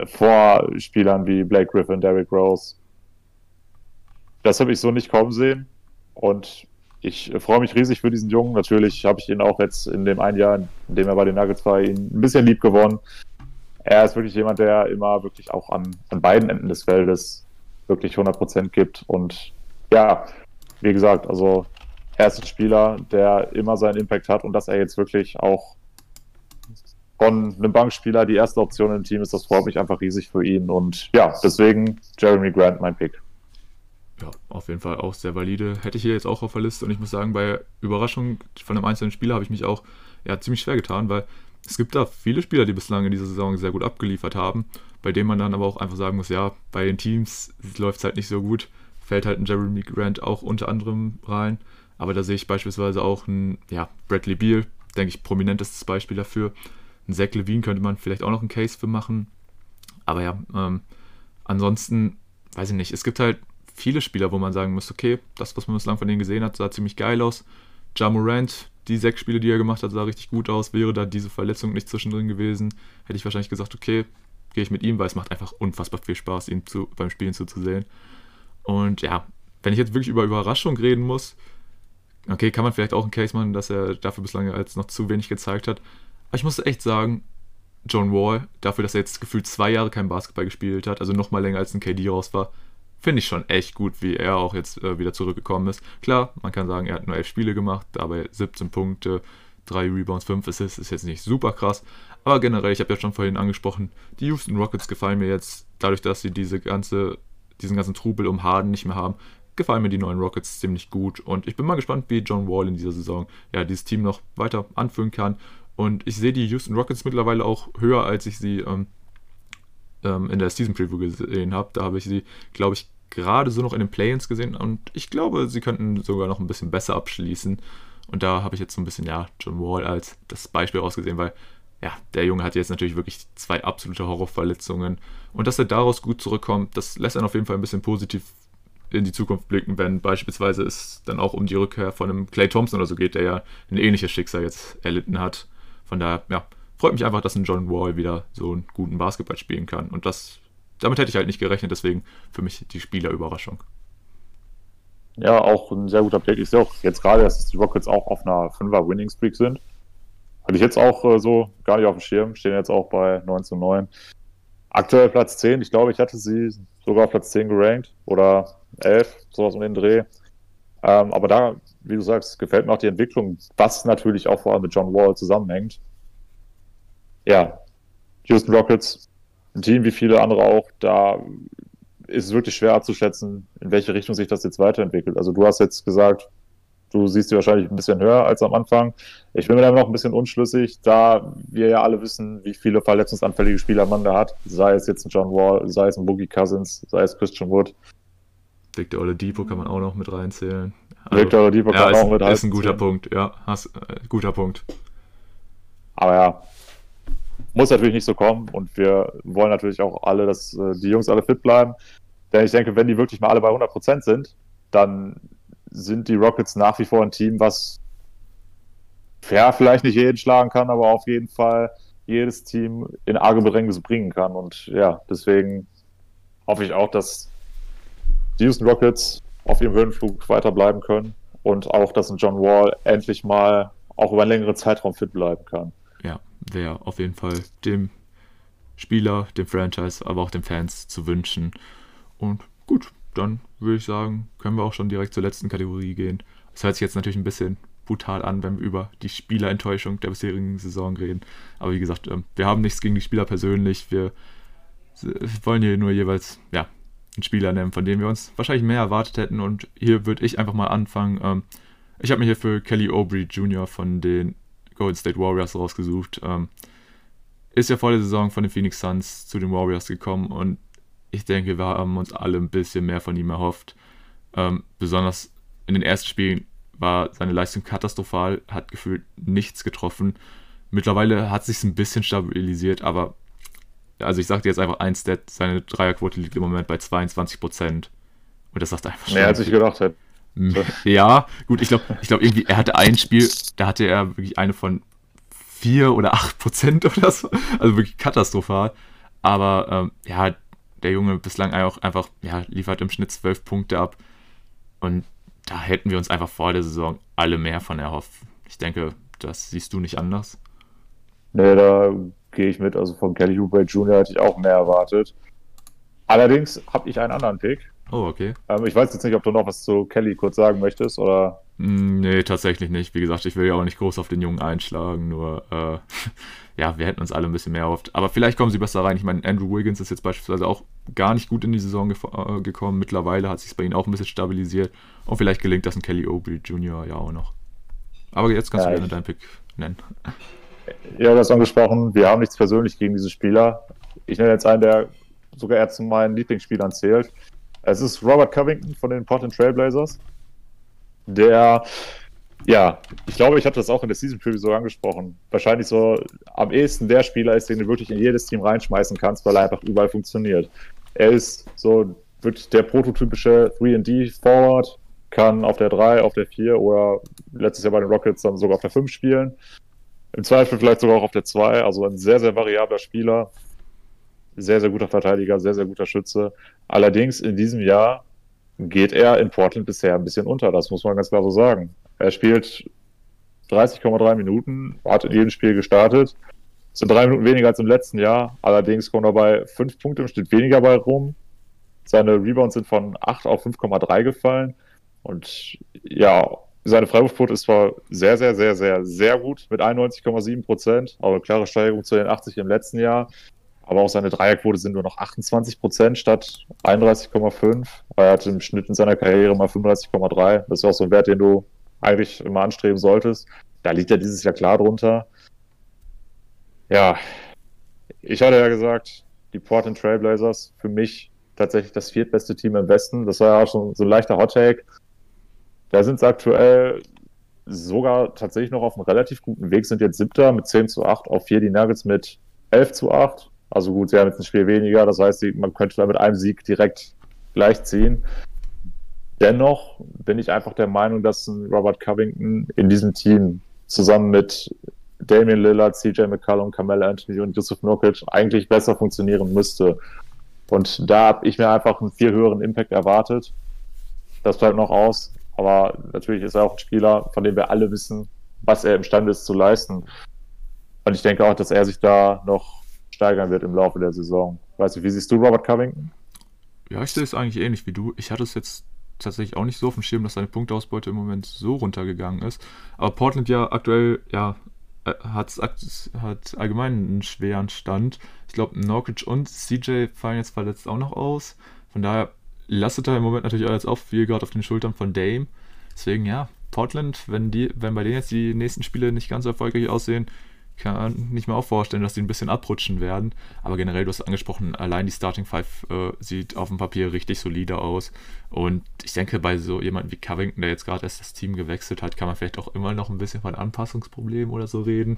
vor Spielern wie Blake Griffin, Derrick Rose. Das habe ich so nicht kommen sehen. Und ich freue mich riesig für diesen Jungen. Natürlich habe ich ihn auch jetzt in dem einen Jahr, in dem er bei den Nuggets war, ihn ein bisschen lieb gewonnen. Er ist wirklich jemand, der immer wirklich auch an, an beiden Enden des Feldes wirklich 100% gibt. Und ja, wie gesagt, also er ist ein Spieler, der immer seinen Impact hat und dass er jetzt wirklich auch von einem Bankspieler die erste Option im Team ist, das freut mich einfach riesig für ihn. Und ja, deswegen Jeremy Grant mein Pick. Ja, auf jeden Fall auch sehr valide. Hätte ich hier jetzt auch auf der Liste und ich muss sagen, bei Überraschung von einem einzelnen Spieler habe ich mich auch ja, ziemlich schwer getan, weil es gibt da viele Spieler, die bislang in dieser Saison sehr gut abgeliefert haben, bei denen man dann aber auch einfach sagen muss, ja, bei den Teams läuft es halt nicht so gut, fällt halt ein Jeremy Grant auch unter anderem rein. Aber da sehe ich beispielsweise auch einen, ja, Bradley Beal, denke ich, prominentestes Beispiel dafür. Ein Zach Levine könnte man vielleicht auch noch einen Case für machen. Aber ja, ähm, ansonsten, weiß ich nicht, es gibt halt viele Spieler, wo man sagen muss, okay, das, was man bislang von denen gesehen hat, sah ziemlich geil aus. Ja die sechs Spiele, die er gemacht hat, sah richtig gut aus. Wäre da diese Verletzung nicht zwischendrin gewesen, hätte ich wahrscheinlich gesagt, okay, gehe ich mit ihm, weil es macht einfach unfassbar viel Spaß, ihn zu, beim Spielen zuzusehen. Und ja, wenn ich jetzt wirklich über Überraschung reden muss, okay, kann man vielleicht auch einen Case machen, dass er dafür bislang als noch zu wenig gezeigt hat. Aber ich muss echt sagen, John Wall, dafür, dass er jetzt gefühlt zwei Jahre kein Basketball gespielt hat, also noch mal länger als ein KD raus war, finde ich schon echt gut, wie er auch jetzt äh, wieder zurückgekommen ist. Klar, man kann sagen, er hat nur elf Spiele gemacht, dabei 17 Punkte, 3 Rebounds, 5 Assists, ist jetzt nicht super krass. Aber generell, ich habe ja schon vorhin angesprochen, die Houston Rockets gefallen mir jetzt, dadurch, dass sie diese ganze, diesen ganzen Trubel um Harden nicht mehr haben, gefallen mir die neuen Rockets ziemlich gut. Und ich bin mal gespannt, wie John Wall in dieser Saison ja dieses Team noch weiter anführen kann. Und ich sehe die Houston Rockets mittlerweile auch höher, als ich sie ähm, ähm, in der Season Preview gesehen habe. Da habe ich sie, glaube ich, gerade so noch in den Play-ins gesehen und ich glaube, sie könnten sogar noch ein bisschen besser abschließen. Und da habe ich jetzt so ein bisschen, ja, John Wall als das Beispiel rausgesehen, weil ja, der Junge hat jetzt natürlich wirklich zwei absolute Horrorverletzungen. Und dass er daraus gut zurückkommt, das lässt einen auf jeden Fall ein bisschen positiv in die Zukunft blicken, wenn beispielsweise es dann auch um die Rückkehr von einem Clay Thompson oder so geht, der ja ein ähnliches Schicksal jetzt erlitten hat. Von daher, ja, freut mich einfach, dass ein John Wall wieder so einen guten Basketball spielen kann. Und das damit hätte ich halt nicht gerechnet, deswegen für mich die Spielerüberraschung. Ja, auch ein sehr guter Pick. Ich sehe auch jetzt gerade, dass die Rockets auch auf einer 5er Winning Streak sind. Hatte ich jetzt auch äh, so gar nicht auf dem Schirm. Stehen jetzt auch bei 9 zu 9. Aktuell Platz 10. Ich glaube, ich hatte sie sogar auf Platz 10 gerankt. Oder 11, sowas um den Dreh. Ähm, aber da, wie du sagst, gefällt mir auch die Entwicklung, was natürlich auch vor allem mit John Wall zusammenhängt. Ja, Houston Rockets ein Team wie viele andere auch, da ist es wirklich schwer abzuschätzen, in welche Richtung sich das jetzt weiterentwickelt. Also du hast jetzt gesagt, du siehst sie wahrscheinlich ein bisschen höher als am Anfang. Ich bin mir da noch ein bisschen unschlüssig, da wir ja alle wissen, wie viele verletzungsanfällige Spieler man da hat. Sei es jetzt ein John Wall, sei es ein Boogie Cousins, sei es Christian Wood. Victor Oladipo kann man auch noch mit reinzählen. Also, Victor Oladipo kann ja, auch mit reinzählen. Ist ein guter Punkt, ja, hast, äh, guter Punkt. Aber ja, muss natürlich nicht so kommen und wir wollen natürlich auch alle, dass äh, die Jungs alle fit bleiben. Denn ich denke, wenn die wirklich mal alle bei 100% sind, dann sind die Rockets nach wie vor ein Team, was ja, vielleicht nicht jeden schlagen kann, aber auf jeden Fall jedes Team in arge Bedrängnis bringen kann. Und ja, deswegen hoffe ich auch, dass die Houston Rockets auf ihrem Höhenflug weiterbleiben können und auch, dass ein John Wall endlich mal auch über einen längeren Zeitraum fit bleiben kann. Ja, wäre auf jeden Fall dem Spieler, dem Franchise, aber auch den Fans zu wünschen. Und gut, dann würde ich sagen, können wir auch schon direkt zur letzten Kategorie gehen. Das hört sich jetzt natürlich ein bisschen brutal an, wenn wir über die Spielerenttäuschung der bisherigen Saison reden. Aber wie gesagt, ähm, wir haben nichts gegen die Spieler persönlich. Wir wollen hier nur jeweils ja, einen Spieler nennen, von dem wir uns wahrscheinlich mehr erwartet hätten. Und hier würde ich einfach mal anfangen. Ähm, ich habe mir hier für Kelly Aubrey Jr. von den Golden State Warriors rausgesucht. Ähm, ist ja vor der Saison von den Phoenix Suns zu den Warriors gekommen und ich denke, wir haben uns alle ein bisschen mehr von ihm erhofft. Ähm, besonders in den ersten Spielen war seine Leistung katastrophal, hat gefühlt nichts getroffen. Mittlerweile hat sich ein bisschen stabilisiert, aber also ich dir jetzt einfach ein Stat, seine Dreierquote liegt im Moment bei 22 Prozent. Und das sagt einfach schon. Mehr als ich gedacht hätte. Ja, gut, ich glaube, ich glaub irgendwie, er hatte ein Spiel, da hatte er wirklich eine von 4 oder 8 Prozent oder so. Also wirklich katastrophal. Aber ähm, ja, der Junge bislang auch einfach, ja, liefert im Schnitt 12 Punkte ab. Und da hätten wir uns einfach vor der Saison alle mehr von erhofft. Ich denke, das siehst du nicht anders. Nee, da gehe ich mit. Also von Kelly Oubre Jr. hätte ich auch mehr erwartet. Allerdings habe ich einen anderen Pick. Oh, okay. Ähm, ich weiß jetzt nicht, ob du noch was zu Kelly kurz sagen möchtest, oder? Mm, nee, tatsächlich nicht. Wie gesagt, ich will ja auch nicht groß auf den Jungen einschlagen, nur, äh, ja, wir hätten uns alle ein bisschen mehr erhofft. Aber vielleicht kommen sie besser rein. Ich meine, Andrew Wiggins ist jetzt beispielsweise auch gar nicht gut in die Saison äh, gekommen. Mittlerweile hat sich bei ihnen auch ein bisschen stabilisiert. Und vielleicht gelingt das ein Kelly Obrey Jr. ja auch noch. Aber jetzt kannst ja, du gerne deinen Pick nennen. Ja, du hast angesprochen, wir haben nichts persönlich gegen diese Spieler. Ich nenne jetzt einen, der sogar eher zu meinen Lieblingsspielern zählt. Es ist Robert Covington von den Portland Trailblazers, der, ja, ich glaube, ich hatte das auch in der Season Preview so angesprochen, wahrscheinlich so am ehesten der Spieler ist, den du wirklich in jedes Team reinschmeißen kannst, weil er einfach überall funktioniert. Er ist so wirklich der prototypische 3D-Forward, kann auf der 3, auf der 4 oder letztes Jahr bei den Rockets dann sogar auf der 5 spielen. Im Zweifel vielleicht sogar auch auf der 2, also ein sehr, sehr variabler Spieler, sehr, sehr guter Verteidiger, sehr, sehr guter Schütze. Allerdings in diesem Jahr geht er in Portland bisher ein bisschen unter, das muss man ganz klar so sagen. Er spielt 30,3 Minuten, hat in jedem Spiel gestartet. Sind drei Minuten weniger als im letzten Jahr. Allerdings kommen dabei fünf Punkte im Schnitt weniger bei rum. Seine Rebounds sind von 8 auf 5,3 gefallen. Und ja, seine Freiwurfquote ist zwar sehr, sehr, sehr, sehr, sehr gut mit 91,7 Prozent, aber eine klare Steigerung zu den 80 im letzten Jahr. Aber auch seine Dreierquote sind nur noch 28 Prozent statt 31,5. Er hat im Schnitt in seiner Karriere mal 35,3. Das ist auch so ein Wert, den du eigentlich immer anstreben solltest. Da liegt er dieses Jahr klar drunter. Ja, ich hatte ja gesagt, die Portland Trailblazers für mich tatsächlich das viertbeste Team im Westen. Das war ja auch schon so ein leichter Hot-Take. Da sind sie aktuell sogar tatsächlich noch auf einem relativ guten Weg, sind jetzt siebter mit 10 zu 8 auf 4, die Nuggets mit 11 zu 8. Also gut, sie haben jetzt ein Spiel weniger, das heißt, man könnte da mit einem Sieg direkt gleichziehen. Dennoch bin ich einfach der Meinung, dass Robert Covington in diesem Team zusammen mit Damian Lillard, CJ McCallum, Carmelo Anthony und Yusuf Nurkic eigentlich besser funktionieren müsste. Und da habe ich mir einfach einen viel höheren Impact erwartet. Das bleibt noch aus. Aber natürlich ist er auch ein Spieler, von dem wir alle wissen, was er imstande ist zu leisten. Und ich denke auch, dass er sich da noch steigern wird im Laufe der Saison. Weißt du, wie siehst du Robert Covington? Ja, ich sehe es eigentlich ähnlich wie du. Ich hatte es jetzt tatsächlich auch nicht so auf dem Schirm, dass seine Punktausbeute im Moment so runtergegangen ist. Aber Portland ja aktuell, ja, äh, hat, hat allgemein einen schweren Stand. Ich glaube, Norwich und CJ fallen jetzt verletzt auch noch aus. Von daher lastet er im Moment natürlich alles auf, viel gerade auf den Schultern von Dame. Deswegen, ja, Portland, wenn, die, wenn bei denen jetzt die nächsten Spiele nicht ganz so erfolgreich aussehen, kann ich mir auch vorstellen, dass die ein bisschen abrutschen werden. Aber generell, du hast angesprochen, allein die Starting Five äh, sieht auf dem Papier richtig solide aus. Und ich denke, bei so jemandem wie Covington, der jetzt gerade erst das Team gewechselt hat, kann man vielleicht auch immer noch ein bisschen von Anpassungsproblemen oder so reden.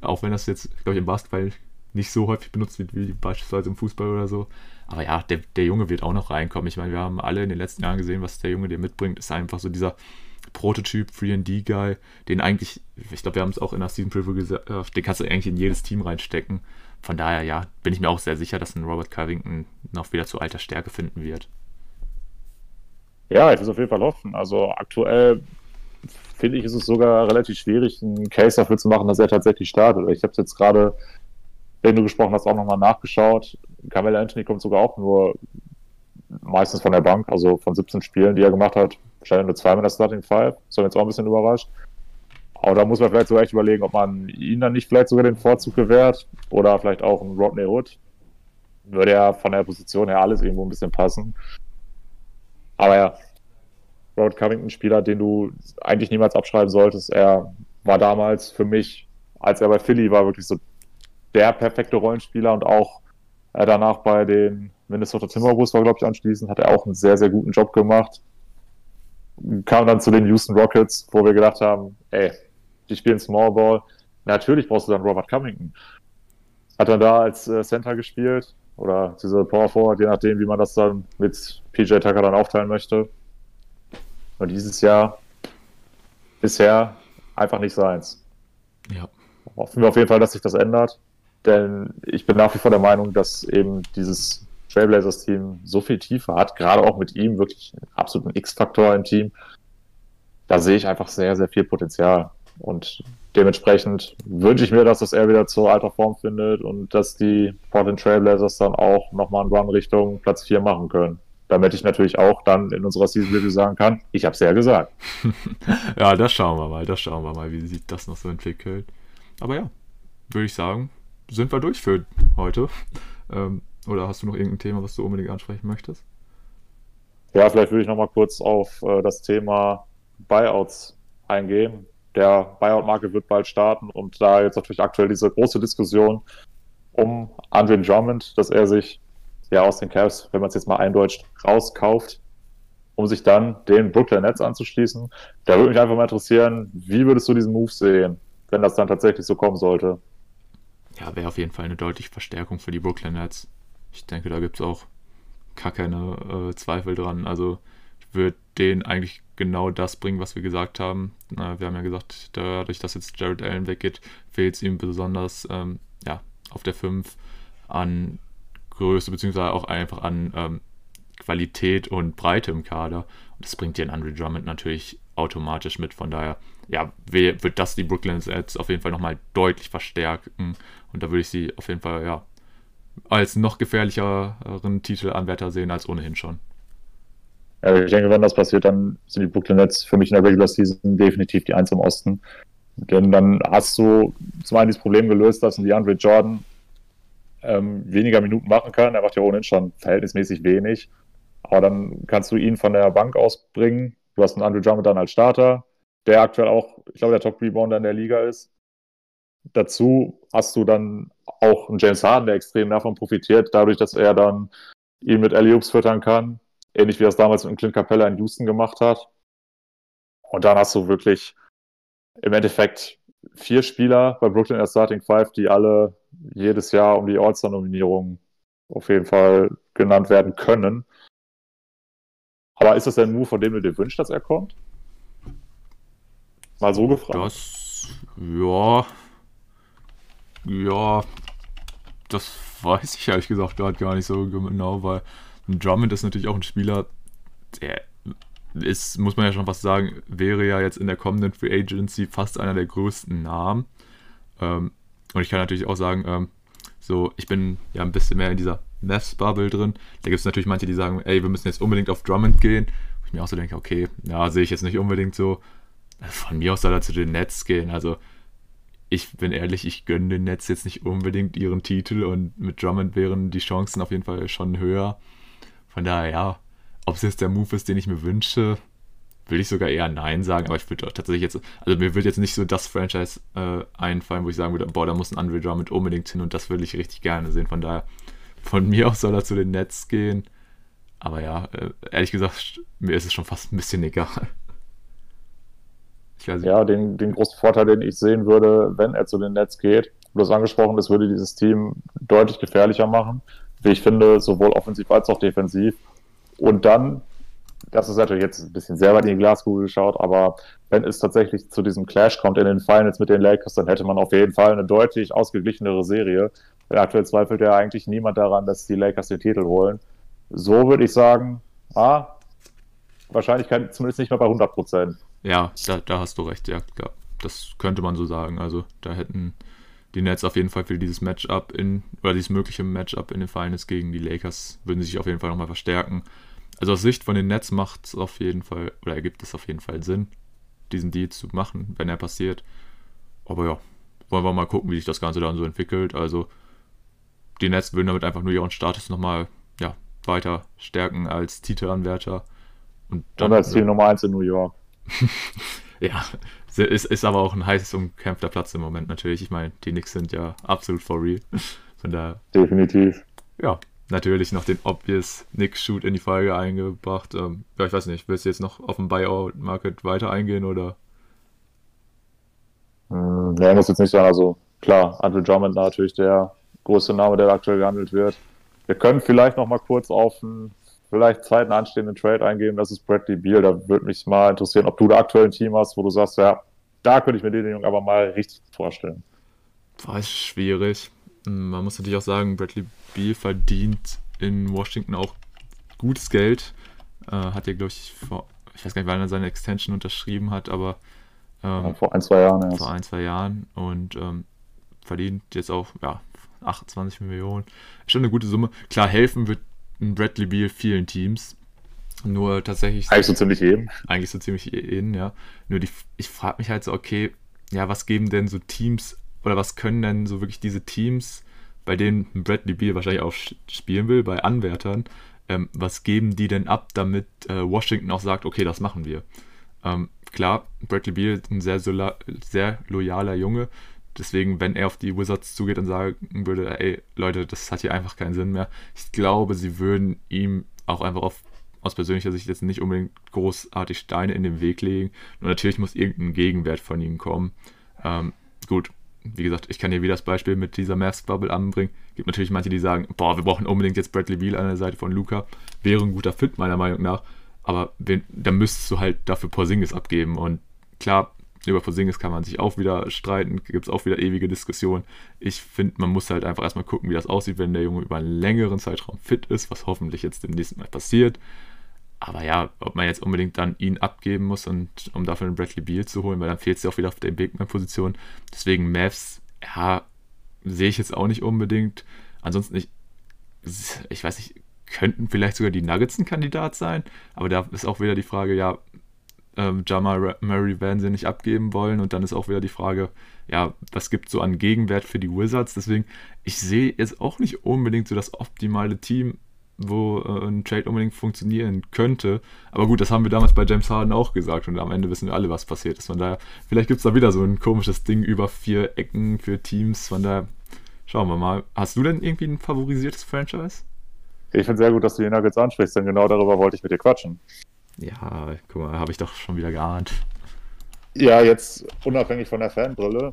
Auch wenn das jetzt, glaube ich, im Basketball nicht so häufig benutzt wird wie beispielsweise im Fußball oder so. Aber ja, der, der Junge wird auch noch reinkommen. Ich meine, wir haben alle in den letzten Jahren gesehen, was der Junge dir mitbringt. Ist einfach so dieser Prototyp 3D-Guy, den eigentlich, ich glaube, wir haben es auch in der Season Preview gesagt, äh, den kannst du eigentlich in jedes Team reinstecken. Von daher, ja, bin ich mir auch sehr sicher, dass ein Robert Covington noch wieder zu alter Stärke finden wird. Ja, ich will es auf jeden Fall hoffen. Also aktuell finde ich, ist es sogar relativ schwierig, einen Case dafür zu machen, dass er tatsächlich startet. Ich habe es jetzt gerade, wenn du gesprochen hast, auch nochmal nachgeschaut. Carmelo Anthony kommt sogar auch nur meistens von der Bank, also von 17 Spielen, die er gemacht hat, wahrscheinlich nur zweimal der Starting Five. Das hat jetzt auch ein bisschen überrascht. Aber da muss man vielleicht so echt überlegen, ob man ihn dann nicht vielleicht sogar den Vorzug gewährt oder vielleicht auch einen Rodney Hood. Würde ja von der Position her alles irgendwo ein bisschen passen. Aber ja, Robert Covington, Spieler, den du eigentlich niemals abschreiben solltest. Er war damals für mich, als er bei Philly war, wirklich so der perfekte Rollenspieler und auch äh, danach bei den Minnesota Timberwolves war, glaube ich, anschließend, hat er auch einen sehr, sehr guten Job gemacht. Kam dann zu den Houston Rockets, wo wir gedacht haben, ey, die spielen Small Ball. Natürlich brauchst du dann Robert Covington. Hat dann da als äh, Center gespielt oder diese Power Forward, je nachdem, wie man das dann mit PJ Tucker dann aufteilen möchte. Und dieses Jahr bisher einfach nicht seins. Ja. Hoffen wir auf jeden Fall, dass sich das ändert. Denn ich bin nach wie vor der Meinung, dass eben dieses Trailblazers-Team so viel Tiefe hat, gerade auch mit ihm wirklich einen absoluten X-Faktor im Team. Da sehe ich einfach sehr, sehr viel Potenzial. Und dementsprechend wünsche ich mir, dass das er wieder zur alter Form findet und dass die Portland Trailblazers dann auch nochmal einen Run Richtung Platz 4 machen können. Damit ich natürlich auch dann in unserer Season Review sagen kann, ich habe es ja gesagt. ja, das schauen wir mal, das schauen wir mal, wie sich das noch so entwickelt. Aber ja, würde ich sagen, sind wir durch für heute. Ähm, oder hast du noch irgendein Thema, was du unbedingt ansprechen möchtest? Ja, vielleicht würde ich nochmal kurz auf äh, das Thema Buyouts eingehen. Der Buyout-Market wird bald starten und da jetzt natürlich aktuell diese große Diskussion um Andrew Drummond, dass er sich ja aus den Cavs, wenn man es jetzt mal eindeutscht, rauskauft, um sich dann den Brooklyn Nets anzuschließen. Da würde mich einfach mal interessieren, wie würdest du diesen Move sehen, wenn das dann tatsächlich so kommen sollte? Ja, wäre auf jeden Fall eine deutliche Verstärkung für die Brooklyn Nets. Ich denke, da gibt es auch gar keine äh, Zweifel dran. Also wird denen eigentlich genau das bringen, was wir gesagt haben. Äh, wir haben ja gesagt, dadurch, dass jetzt Jared Allen weggeht, fehlt es ihm besonders ähm, ja, auf der 5 an Größe, beziehungsweise auch einfach an ähm, Qualität und Breite im Kader. Und das bringt einen Andrew Drummond natürlich automatisch mit. Von daher, ja, wird das die Brooklyn jetzt auf jeden Fall nochmal deutlich verstärken. Und da würde ich sie auf jeden Fall, ja, als noch gefährlicheren Titelanwärter sehen als ohnehin schon. Ja, ich denke, wenn das passiert, dann sind die Brooklyn Nets für mich in der Regular Season definitiv die Eins im Osten. Denn dann hast du zum einen das Problem gelöst, dass die Andre Jordan ähm, weniger Minuten machen kann. Er macht ja ohnehin schon verhältnismäßig wenig. Aber dann kannst du ihn von der Bank ausbringen. Du hast einen Andrew Drummond dann als Starter, der aktuell auch, ich glaube, der Top-Rebounder in der Liga ist. Dazu hast du dann auch einen James Harden, der extrem davon profitiert, dadurch, dass er dann ihn mit Alley füttern kann. Ähnlich wie er es damals mit Clint Capella in Houston gemacht hat. Und dann hast du wirklich im Endeffekt vier Spieler bei Brooklyn als Starting Five, die alle jedes Jahr um die All-Star-Nominierung auf jeden Fall genannt werden können. Aber ist das ein Move, von dem du dir wünschst, dass er kommt? Mal so gefragt. Das, ja, ja, das weiß ich ehrlich gesagt gerade gar nicht so genau, weil Drummond ist natürlich auch ein Spieler, der ist, muss man ja schon fast sagen, wäre ja jetzt in der kommenden Free Agency fast einer der größten Namen. Ähm, und ich kann natürlich auch sagen, ähm, so, ich bin ja ein bisschen mehr in dieser Mavs-Bubble drin. Da gibt es natürlich manche, die sagen, ey, wir müssen jetzt unbedingt auf Drummond gehen. Wo ich mir auch so denke, okay, ja, sehe ich jetzt nicht unbedingt so. Von mir aus soll er zu den Nets gehen. Also, ich bin ehrlich, ich gönne den Nets jetzt nicht unbedingt ihren Titel und mit Drummond wären die Chancen auf jeden Fall schon höher. Von daher, ja, ob es jetzt der Move ist, den ich mir wünsche, will ich sogar eher Nein sagen, aber ich würde tatsächlich jetzt, also mir wird jetzt nicht so das Franchise äh, einfallen, wo ich sagen würde, boah, da muss ein Andre Drummond unbedingt hin und das würde ich richtig gerne sehen. Von daher, von mir aus soll er zu den Nets gehen. Aber ja, äh, ehrlich gesagt, mir ist es schon fast ein bisschen egal. Ja, den, den großen Vorteil, den ich sehen würde, wenn er zu den Nets geht, hast angesprochen, das würde dieses Team deutlich gefährlicher machen, wie ich finde, sowohl offensiv als auch defensiv. Und dann, das ist natürlich jetzt ein bisschen sehr weit in die Glaskugel geschaut, aber wenn es tatsächlich zu diesem Clash kommt in den Finals mit den Lakers, dann hätte man auf jeden Fall eine deutlich ausgeglichenere Serie. Denn aktuell zweifelt ja eigentlich niemand daran, dass die Lakers den Titel holen. So würde ich sagen, ah, Wahrscheinlichkeit zumindest nicht mehr bei 100 Prozent. Ja, da, da hast du recht, ja, klar. Das könnte man so sagen. Also da hätten die Nets auf jeden Fall für dieses Matchup in, oder dieses mögliche Matchup in den Finals gegen die Lakers, würden sich auf jeden Fall nochmal verstärken. Also aus Sicht von den Nets macht es auf jeden Fall, oder ergibt es auf jeden Fall Sinn, diesen Deal zu machen, wenn er passiert. Aber ja, wollen wir mal gucken, wie sich das Ganze dann so entwickelt. Also die Nets würden damit einfach nur ihren Status nochmal ja, weiter stärken als Titelanwärter. Und dann Und als Team Nummer 1 in New York. Ja, ist, ist aber auch ein heiß umkämpfter Platz im Moment natürlich. Ich meine, die Knicks sind ja absolut for real. Von daher. Definitiv. Ja, natürlich noch den obvious Knicks-Shoot in die Folge eingebracht. Ähm, ja, ich weiß nicht, willst du jetzt noch auf dem Buyout-Market weiter eingehen oder? Hm, nee, muss jetzt nicht sein. Also klar, Andrew Drummond natürlich der größte Name, der aktuell gehandelt wird. Wir können vielleicht noch mal kurz auf einen vielleicht zweiten anstehenden Trade eingehen. Das ist Bradley Beal. Da würde mich mal interessieren, ob du da aktuell ein Team hast, wo du sagst, ja, da könnte ich mir den Jungen aber mal richtig vorstellen. War schwierig. Man muss natürlich auch sagen, Bradley Beal verdient in Washington auch gutes Geld. Äh, hat ja, glaube ich, vor, ich weiß gar nicht, wann er seine Extension unterschrieben hat, aber ähm, ja, vor ein, zwei Jahren erst. Vor ein, zwei Jahren und ähm, verdient jetzt auch ja, 28 Millionen. Schon eine gute Summe. Klar, helfen wird Bradley Beal vielen Teams. Nur tatsächlich. Eigentlich so ziemlich jeden. Eigentlich so ziemlich jeden, ja. Nur die, ich frage mich halt so, okay, ja, was geben denn so Teams oder was können denn so wirklich diese Teams, bei denen Bradley Beal wahrscheinlich auch spielen will, bei Anwärtern, ähm, was geben die denn ab, damit äh, Washington auch sagt, okay, das machen wir? Ähm, klar, Bradley Beal ist ein sehr, sehr loyaler Junge. Deswegen, wenn er auf die Wizards zugeht und sagen würde, ey, Leute, das hat hier einfach keinen Sinn mehr, ich glaube, sie würden ihm auch einfach auf, aus persönlicher Sicht jetzt nicht unbedingt großartig Steine in den Weg legen. Und natürlich muss irgendein Gegenwert von ihm kommen. Ähm, gut, wie gesagt, ich kann hier wieder das Beispiel mit dieser Mavs-Bubble anbringen. Gibt natürlich manche, die sagen, boah, wir brauchen unbedingt jetzt Bradley Beal an der Seite von Luca. Wäre ein guter Fit, meiner Meinung nach. Aber da müsstest du halt dafür Porzingis abgeben. Und klar, über Porzingis kann man sich auch wieder streiten, gibt es auch wieder ewige Diskussionen. Ich finde, man muss halt einfach erstmal gucken, wie das aussieht, wenn der Junge über einen längeren Zeitraum fit ist, was hoffentlich jetzt demnächst mal passiert. Aber ja, ob man jetzt unbedingt dann ihn abgeben muss und um dafür einen Bradley Beal zu holen, weil dann fehlt es ja auch wieder auf der Bigman-Position. Deswegen Mavs, ja, sehe ich jetzt auch nicht unbedingt. Ansonsten, ich, ich weiß nicht, könnten vielleicht sogar die Nuggets ein Kandidat sein. Aber da ist auch wieder die Frage, ja, ähm, Jamal Murray werden sie nicht abgeben wollen. Und dann ist auch wieder die Frage, ja, was gibt so an Gegenwert für die Wizards? Deswegen, ich sehe jetzt auch nicht unbedingt so das optimale Team, wo äh, ein Trade unbedingt funktionieren könnte. Aber gut, das haben wir damals bei James Harden auch gesagt und am Ende wissen wir alle, was passiert ist. Von daher, vielleicht gibt es da wieder so ein komisches Ding über vier Ecken für Teams. Von daher, schauen wir mal. Hast du denn irgendwie ein favorisiertes Franchise? Ich finde sehr gut, dass du die Nuggets ansprichst, denn genau darüber wollte ich mit dir quatschen. Ja, guck mal, habe ich doch schon wieder geahnt. Ja, jetzt unabhängig von der Fanbrille,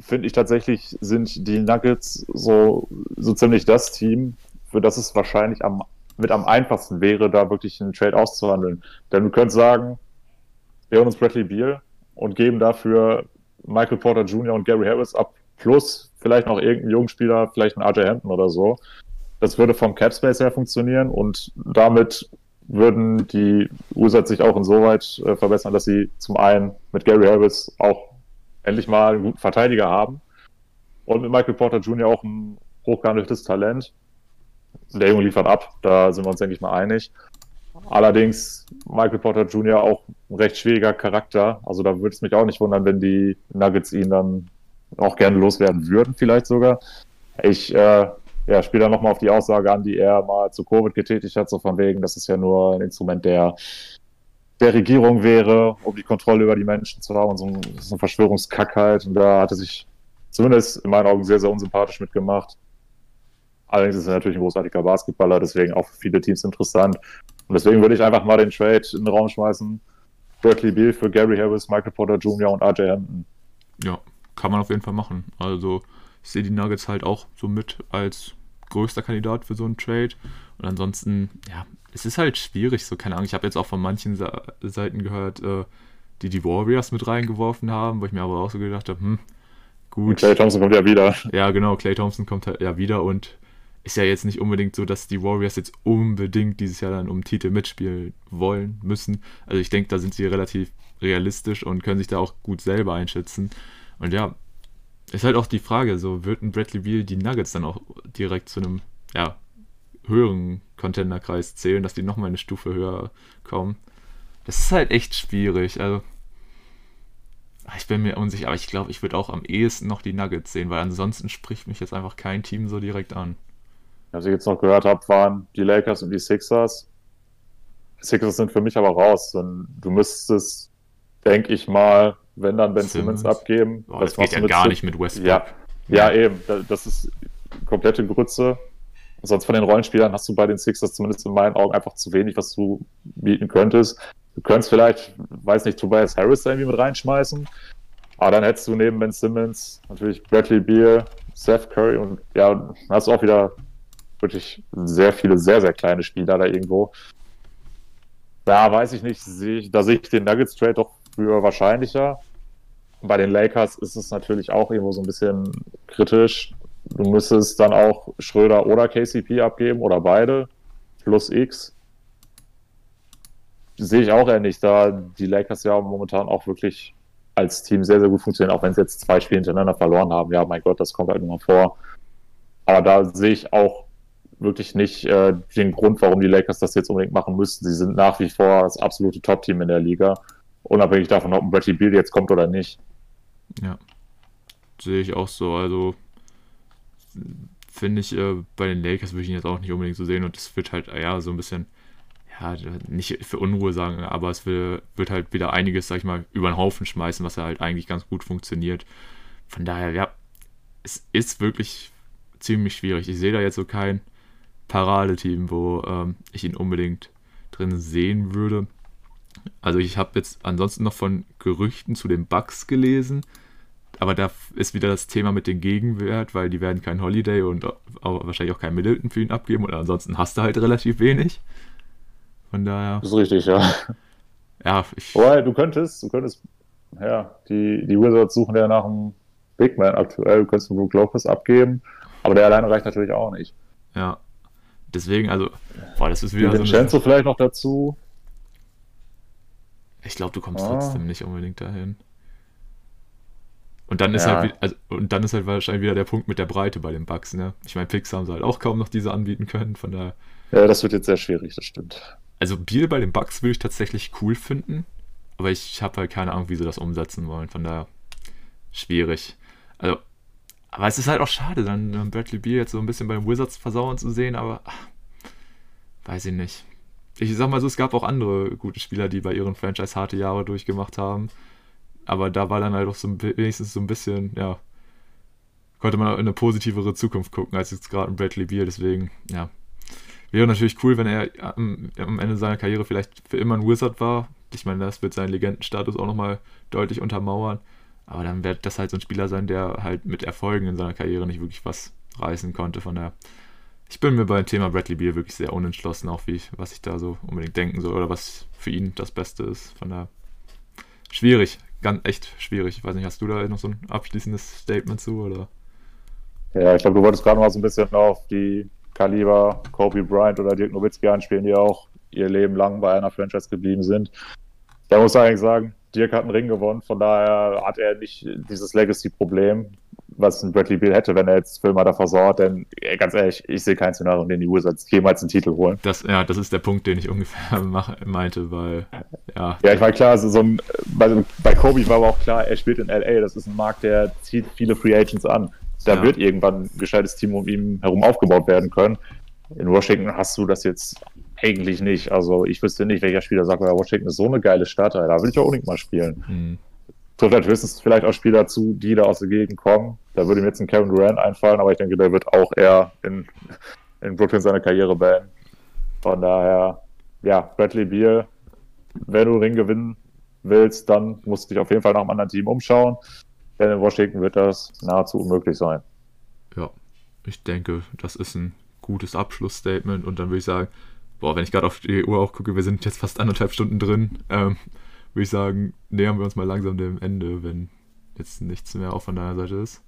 finde ich tatsächlich, sind die Nuggets so, so ziemlich das Team, für das es wahrscheinlich am, mit am einfachsten wäre, da wirklich einen Trade auszuhandeln. Denn du könntest sagen, wir holen uns Bradley Beal und geben dafür Michael Porter Jr. und Gary Harris ab, plus vielleicht noch irgendeinen Jungspieler, vielleicht einen RJ Hampton oder so. Das würde vom Cap Space her funktionieren und damit würden die Wizards sich auch insoweit äh, verbessern, dass sie zum einen mit Gary Harris auch endlich mal einen guten Verteidiger haben und mit Michael Porter Jr. auch ein hochgehandeltes Talent. Der Junge liefert ab, da sind wir uns, denke ich mal, einig. Allerdings Michael Porter Jr. auch ein recht schwieriger Charakter. Also da würde es mich auch nicht wundern, wenn die Nuggets ihn dann auch gerne loswerden würden, vielleicht sogar. Ich äh, ja, dann nochmal auf die Aussage an, die er mal zu Covid getätigt hat, so von wegen, dass es ja nur ein Instrument der, der Regierung wäre, um die Kontrolle über die Menschen zu haben und so, so eine Verschwörungskackheit. Und da hat er sich zumindest in meinen Augen sehr, sehr unsympathisch mitgemacht. Allerdings ist er natürlich ein großartiger Basketballer, deswegen auch für viele Teams interessant. Und deswegen würde ich einfach mal den Trade in den Raum schmeißen. Berkeley Beal für Gary Harris, Michael Porter Jr. und RJ Hampton. Ja, kann man auf jeden Fall machen. Also ich sehe die Nuggets halt auch so mit als größter Kandidat für so einen Trade. Und ansonsten, ja, es ist halt schwierig, so keine Ahnung. Ich habe jetzt auch von manchen Seiten gehört, äh, die die Warriors mit reingeworfen haben, wo ich mir aber auch so gedacht habe, hm, gut. Clay Thompson kommt ja wieder. Ja, genau, Clay Thompson kommt halt ja wieder und ist ja jetzt nicht unbedingt so, dass die Warriors jetzt unbedingt dieses Jahr dann um Titel mitspielen wollen, müssen. Also ich denke, da sind sie relativ realistisch und können sich da auch gut selber einschätzen. Und ja, ist halt auch die Frage, so wird ein Bradley Beal die Nuggets dann auch direkt zu einem ja, höheren Contenderkreis zählen, dass die nochmal eine Stufe höher kommen. Das ist halt echt schwierig. Also ich bin mir unsicher, aber ich glaube, ich würde auch am ehesten noch die Nuggets sehen, weil ansonsten spricht mich jetzt einfach kein Team so direkt an was ich jetzt noch gehört habe, waren die Lakers und die Sixers. Sixers sind für mich aber raus. Du müsstest, denke ich mal, wenn dann Ben Simmons, Simmons abgeben. Boah, das geht ja gar nicht mit Westbrook. Ja, ja, eben. Das ist komplette Grütze. Sonst von den Rollenspielern hast du bei den Sixers zumindest in meinen Augen einfach zu wenig, was du bieten könntest. Du könntest vielleicht, weiß nicht, Tobias Harris irgendwie mit reinschmeißen. Aber dann hättest du neben Ben Simmons natürlich Bradley Beal, Seth Curry und ja, hast du auch wieder wirklich sehr viele, sehr, sehr kleine Spieler da irgendwo. Da weiß ich nicht, da sehe ich den Nuggets Trade doch für wahrscheinlicher. Bei den Lakers ist es natürlich auch irgendwo so ein bisschen kritisch. Du müsstest dann auch Schröder oder KCP abgeben oder beide plus X. Sehe ich auch eher nicht, da die Lakers ja momentan auch wirklich als Team sehr, sehr gut funktionieren, auch wenn sie jetzt zwei Spiele hintereinander verloren haben. Ja, mein Gott, das kommt halt immer vor. Aber da sehe ich auch wirklich nicht äh, den Grund, warum die Lakers das jetzt unbedingt machen müssten. Sie sind nach wie vor das absolute Top-Team in der Liga, unabhängig davon, ob ein Bradley Beal jetzt kommt oder nicht. Ja, sehe ich auch so. Also finde ich, äh, bei den Lakers würde ich ihn jetzt auch nicht unbedingt so sehen und es wird halt, ja, so ein bisschen, ja, nicht für Unruhe sagen, aber es will, wird halt wieder einiges, sag ich mal, über den Haufen schmeißen, was ja halt eigentlich ganz gut funktioniert. Von daher, ja, es ist wirklich ziemlich schwierig. Ich sehe da jetzt so kein Paradeteam, wo ähm, ich ihn unbedingt drin sehen würde. Also ich habe jetzt ansonsten noch von Gerüchten zu den Bugs gelesen, aber da ist wieder das Thema mit dem Gegenwert, weil die werden kein Holiday und wahrscheinlich auch kein Middleton für ihn abgeben und ansonsten hast du halt relativ wenig. Von daher. Das ist richtig, ja. Ja, ich. Wobei, du könntest, du könntest, ja, die, die Wizards suchen ja nach einem Big Man aktuell, du könntest Brook Lopez abgeben, aber der alleine reicht natürlich auch nicht. Ja, Deswegen, also, boah, das ist wieder Den so. Vincenzo vielleicht noch dazu. Ich glaube, du kommst ah. trotzdem nicht unbedingt dahin. Und dann ist ja. halt also, und dann ist halt wahrscheinlich wieder der Punkt mit der Breite bei den Bugs, ne? Ich meine, Picks haben sie halt auch kaum noch diese anbieten können, von daher. Ja, das wird jetzt sehr schwierig, das stimmt. Also Biel bei den Bugs würde ich tatsächlich cool finden, aber ich habe halt keine Ahnung, wie sie das umsetzen wollen, von daher schwierig. Also aber es ist halt auch schade, dann Bradley Beal jetzt so ein bisschen beim Wizards versauern zu sehen, aber ach, weiß ich nicht. Ich sag mal so, es gab auch andere gute Spieler, die bei ihren Franchise harte Jahre durchgemacht haben. Aber da war dann halt auch so wenigstens so ein bisschen, ja, konnte man in eine positivere Zukunft gucken als jetzt gerade ein Bradley Beal. Deswegen, ja, wäre natürlich cool, wenn er am, am, Ende seiner Karriere vielleicht für immer ein Wizard war. Ich meine, das wird seinen Legendenstatus auch nochmal deutlich untermauern. Aber dann wird das halt so ein Spieler sein, der halt mit Erfolgen in seiner Karriere nicht wirklich was reißen konnte. Von daher, ich bin mir beim Thema Bradley Beal wirklich sehr unentschlossen, auch wie ich, was ich da so unbedingt denken soll oder was für ihn das Beste ist. Von daher, schwierig, ganz echt schwierig. Ich weiß nicht, hast du da noch so ein abschließendes Statement zu oder? Ja, ich glaube, du wolltest gerade mal so ein bisschen auf die Kaliber Kobe Bryant oder Dirk Nowitzki anspielen, die auch ihr Leben lang bei einer Franchise geblieben sind. Da muss ich eigentlich sagen, Dirk hat einen Ring gewonnen, von daher hat er nicht dieses Legacy-Problem, was ein Bradley Beal hätte, wenn er jetzt Filmer da versorgt. Denn ganz ehrlich, ich sehe kein Szenario, in dem die Wizards jemals einen Titel holen. Das, ja, das ist der Punkt, den ich ungefähr meinte, weil, ja. Ja, ich meine, klar, also so ein, bei, bei Kobe war aber auch klar, er spielt in LA, das ist ein Markt, der zieht viele Free Agents an. Da ja. wird irgendwann ein gescheites Team um ihn herum aufgebaut werden können. In Washington hast du das jetzt eigentlich nicht. Also ich wüsste nicht, welcher Spieler sagt, Washington ist so eine geile Stadt, da will ich auch unbedingt mal spielen. Mhm. Trifft halt höchstens vielleicht auch Spieler zu, die da aus der Gegend kommen. Da würde mir jetzt ein Kevin Durant einfallen, aber ich denke, der wird auch eher in, in Brooklyn seine Karriere beenden. Von daher, ja, Bradley Beal, wenn du Ring gewinnen willst, dann musst du dich auf jeden Fall nach einem anderen Team umschauen. Denn in Washington wird das nahezu unmöglich sein. Ja, ich denke, das ist ein gutes Abschlussstatement und dann würde ich sagen, boah, wenn ich gerade auf die Uhr auch gucke, wir sind jetzt fast anderthalb Stunden drin, ähm, würde ich sagen, nähern wir uns mal langsam dem Ende, wenn jetzt nichts mehr auch von deiner Seite ist.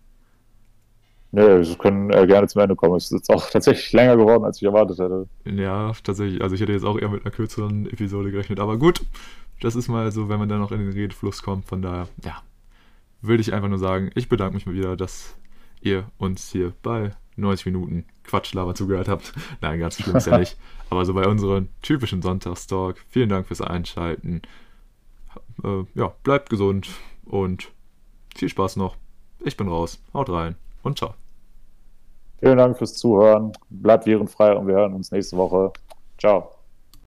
Nee, wir können äh, gerne zum Ende kommen. Es ist jetzt auch tatsächlich länger geworden, als ich erwartet hätte. Ja, tatsächlich. Also ich hätte jetzt auch eher mit einer kürzeren Episode gerechnet. Aber gut, das ist mal so, wenn man dann noch in den Redefluss kommt. Von daher, ja, würde ich einfach nur sagen, ich bedanke mich mal wieder, dass ihr uns hier bei 90 Minuten Quatschlaber zugehört habt. Nein, ganz schlimm ist ja nicht. Aber so bei unserem typischen Sonntagstalk. Vielen Dank fürs Einschalten. Äh, ja, bleibt gesund und viel Spaß noch. Ich bin raus. Haut rein und ciao. Vielen Dank fürs Zuhören. Bleibt virenfrei und wir hören uns nächste Woche. Ciao.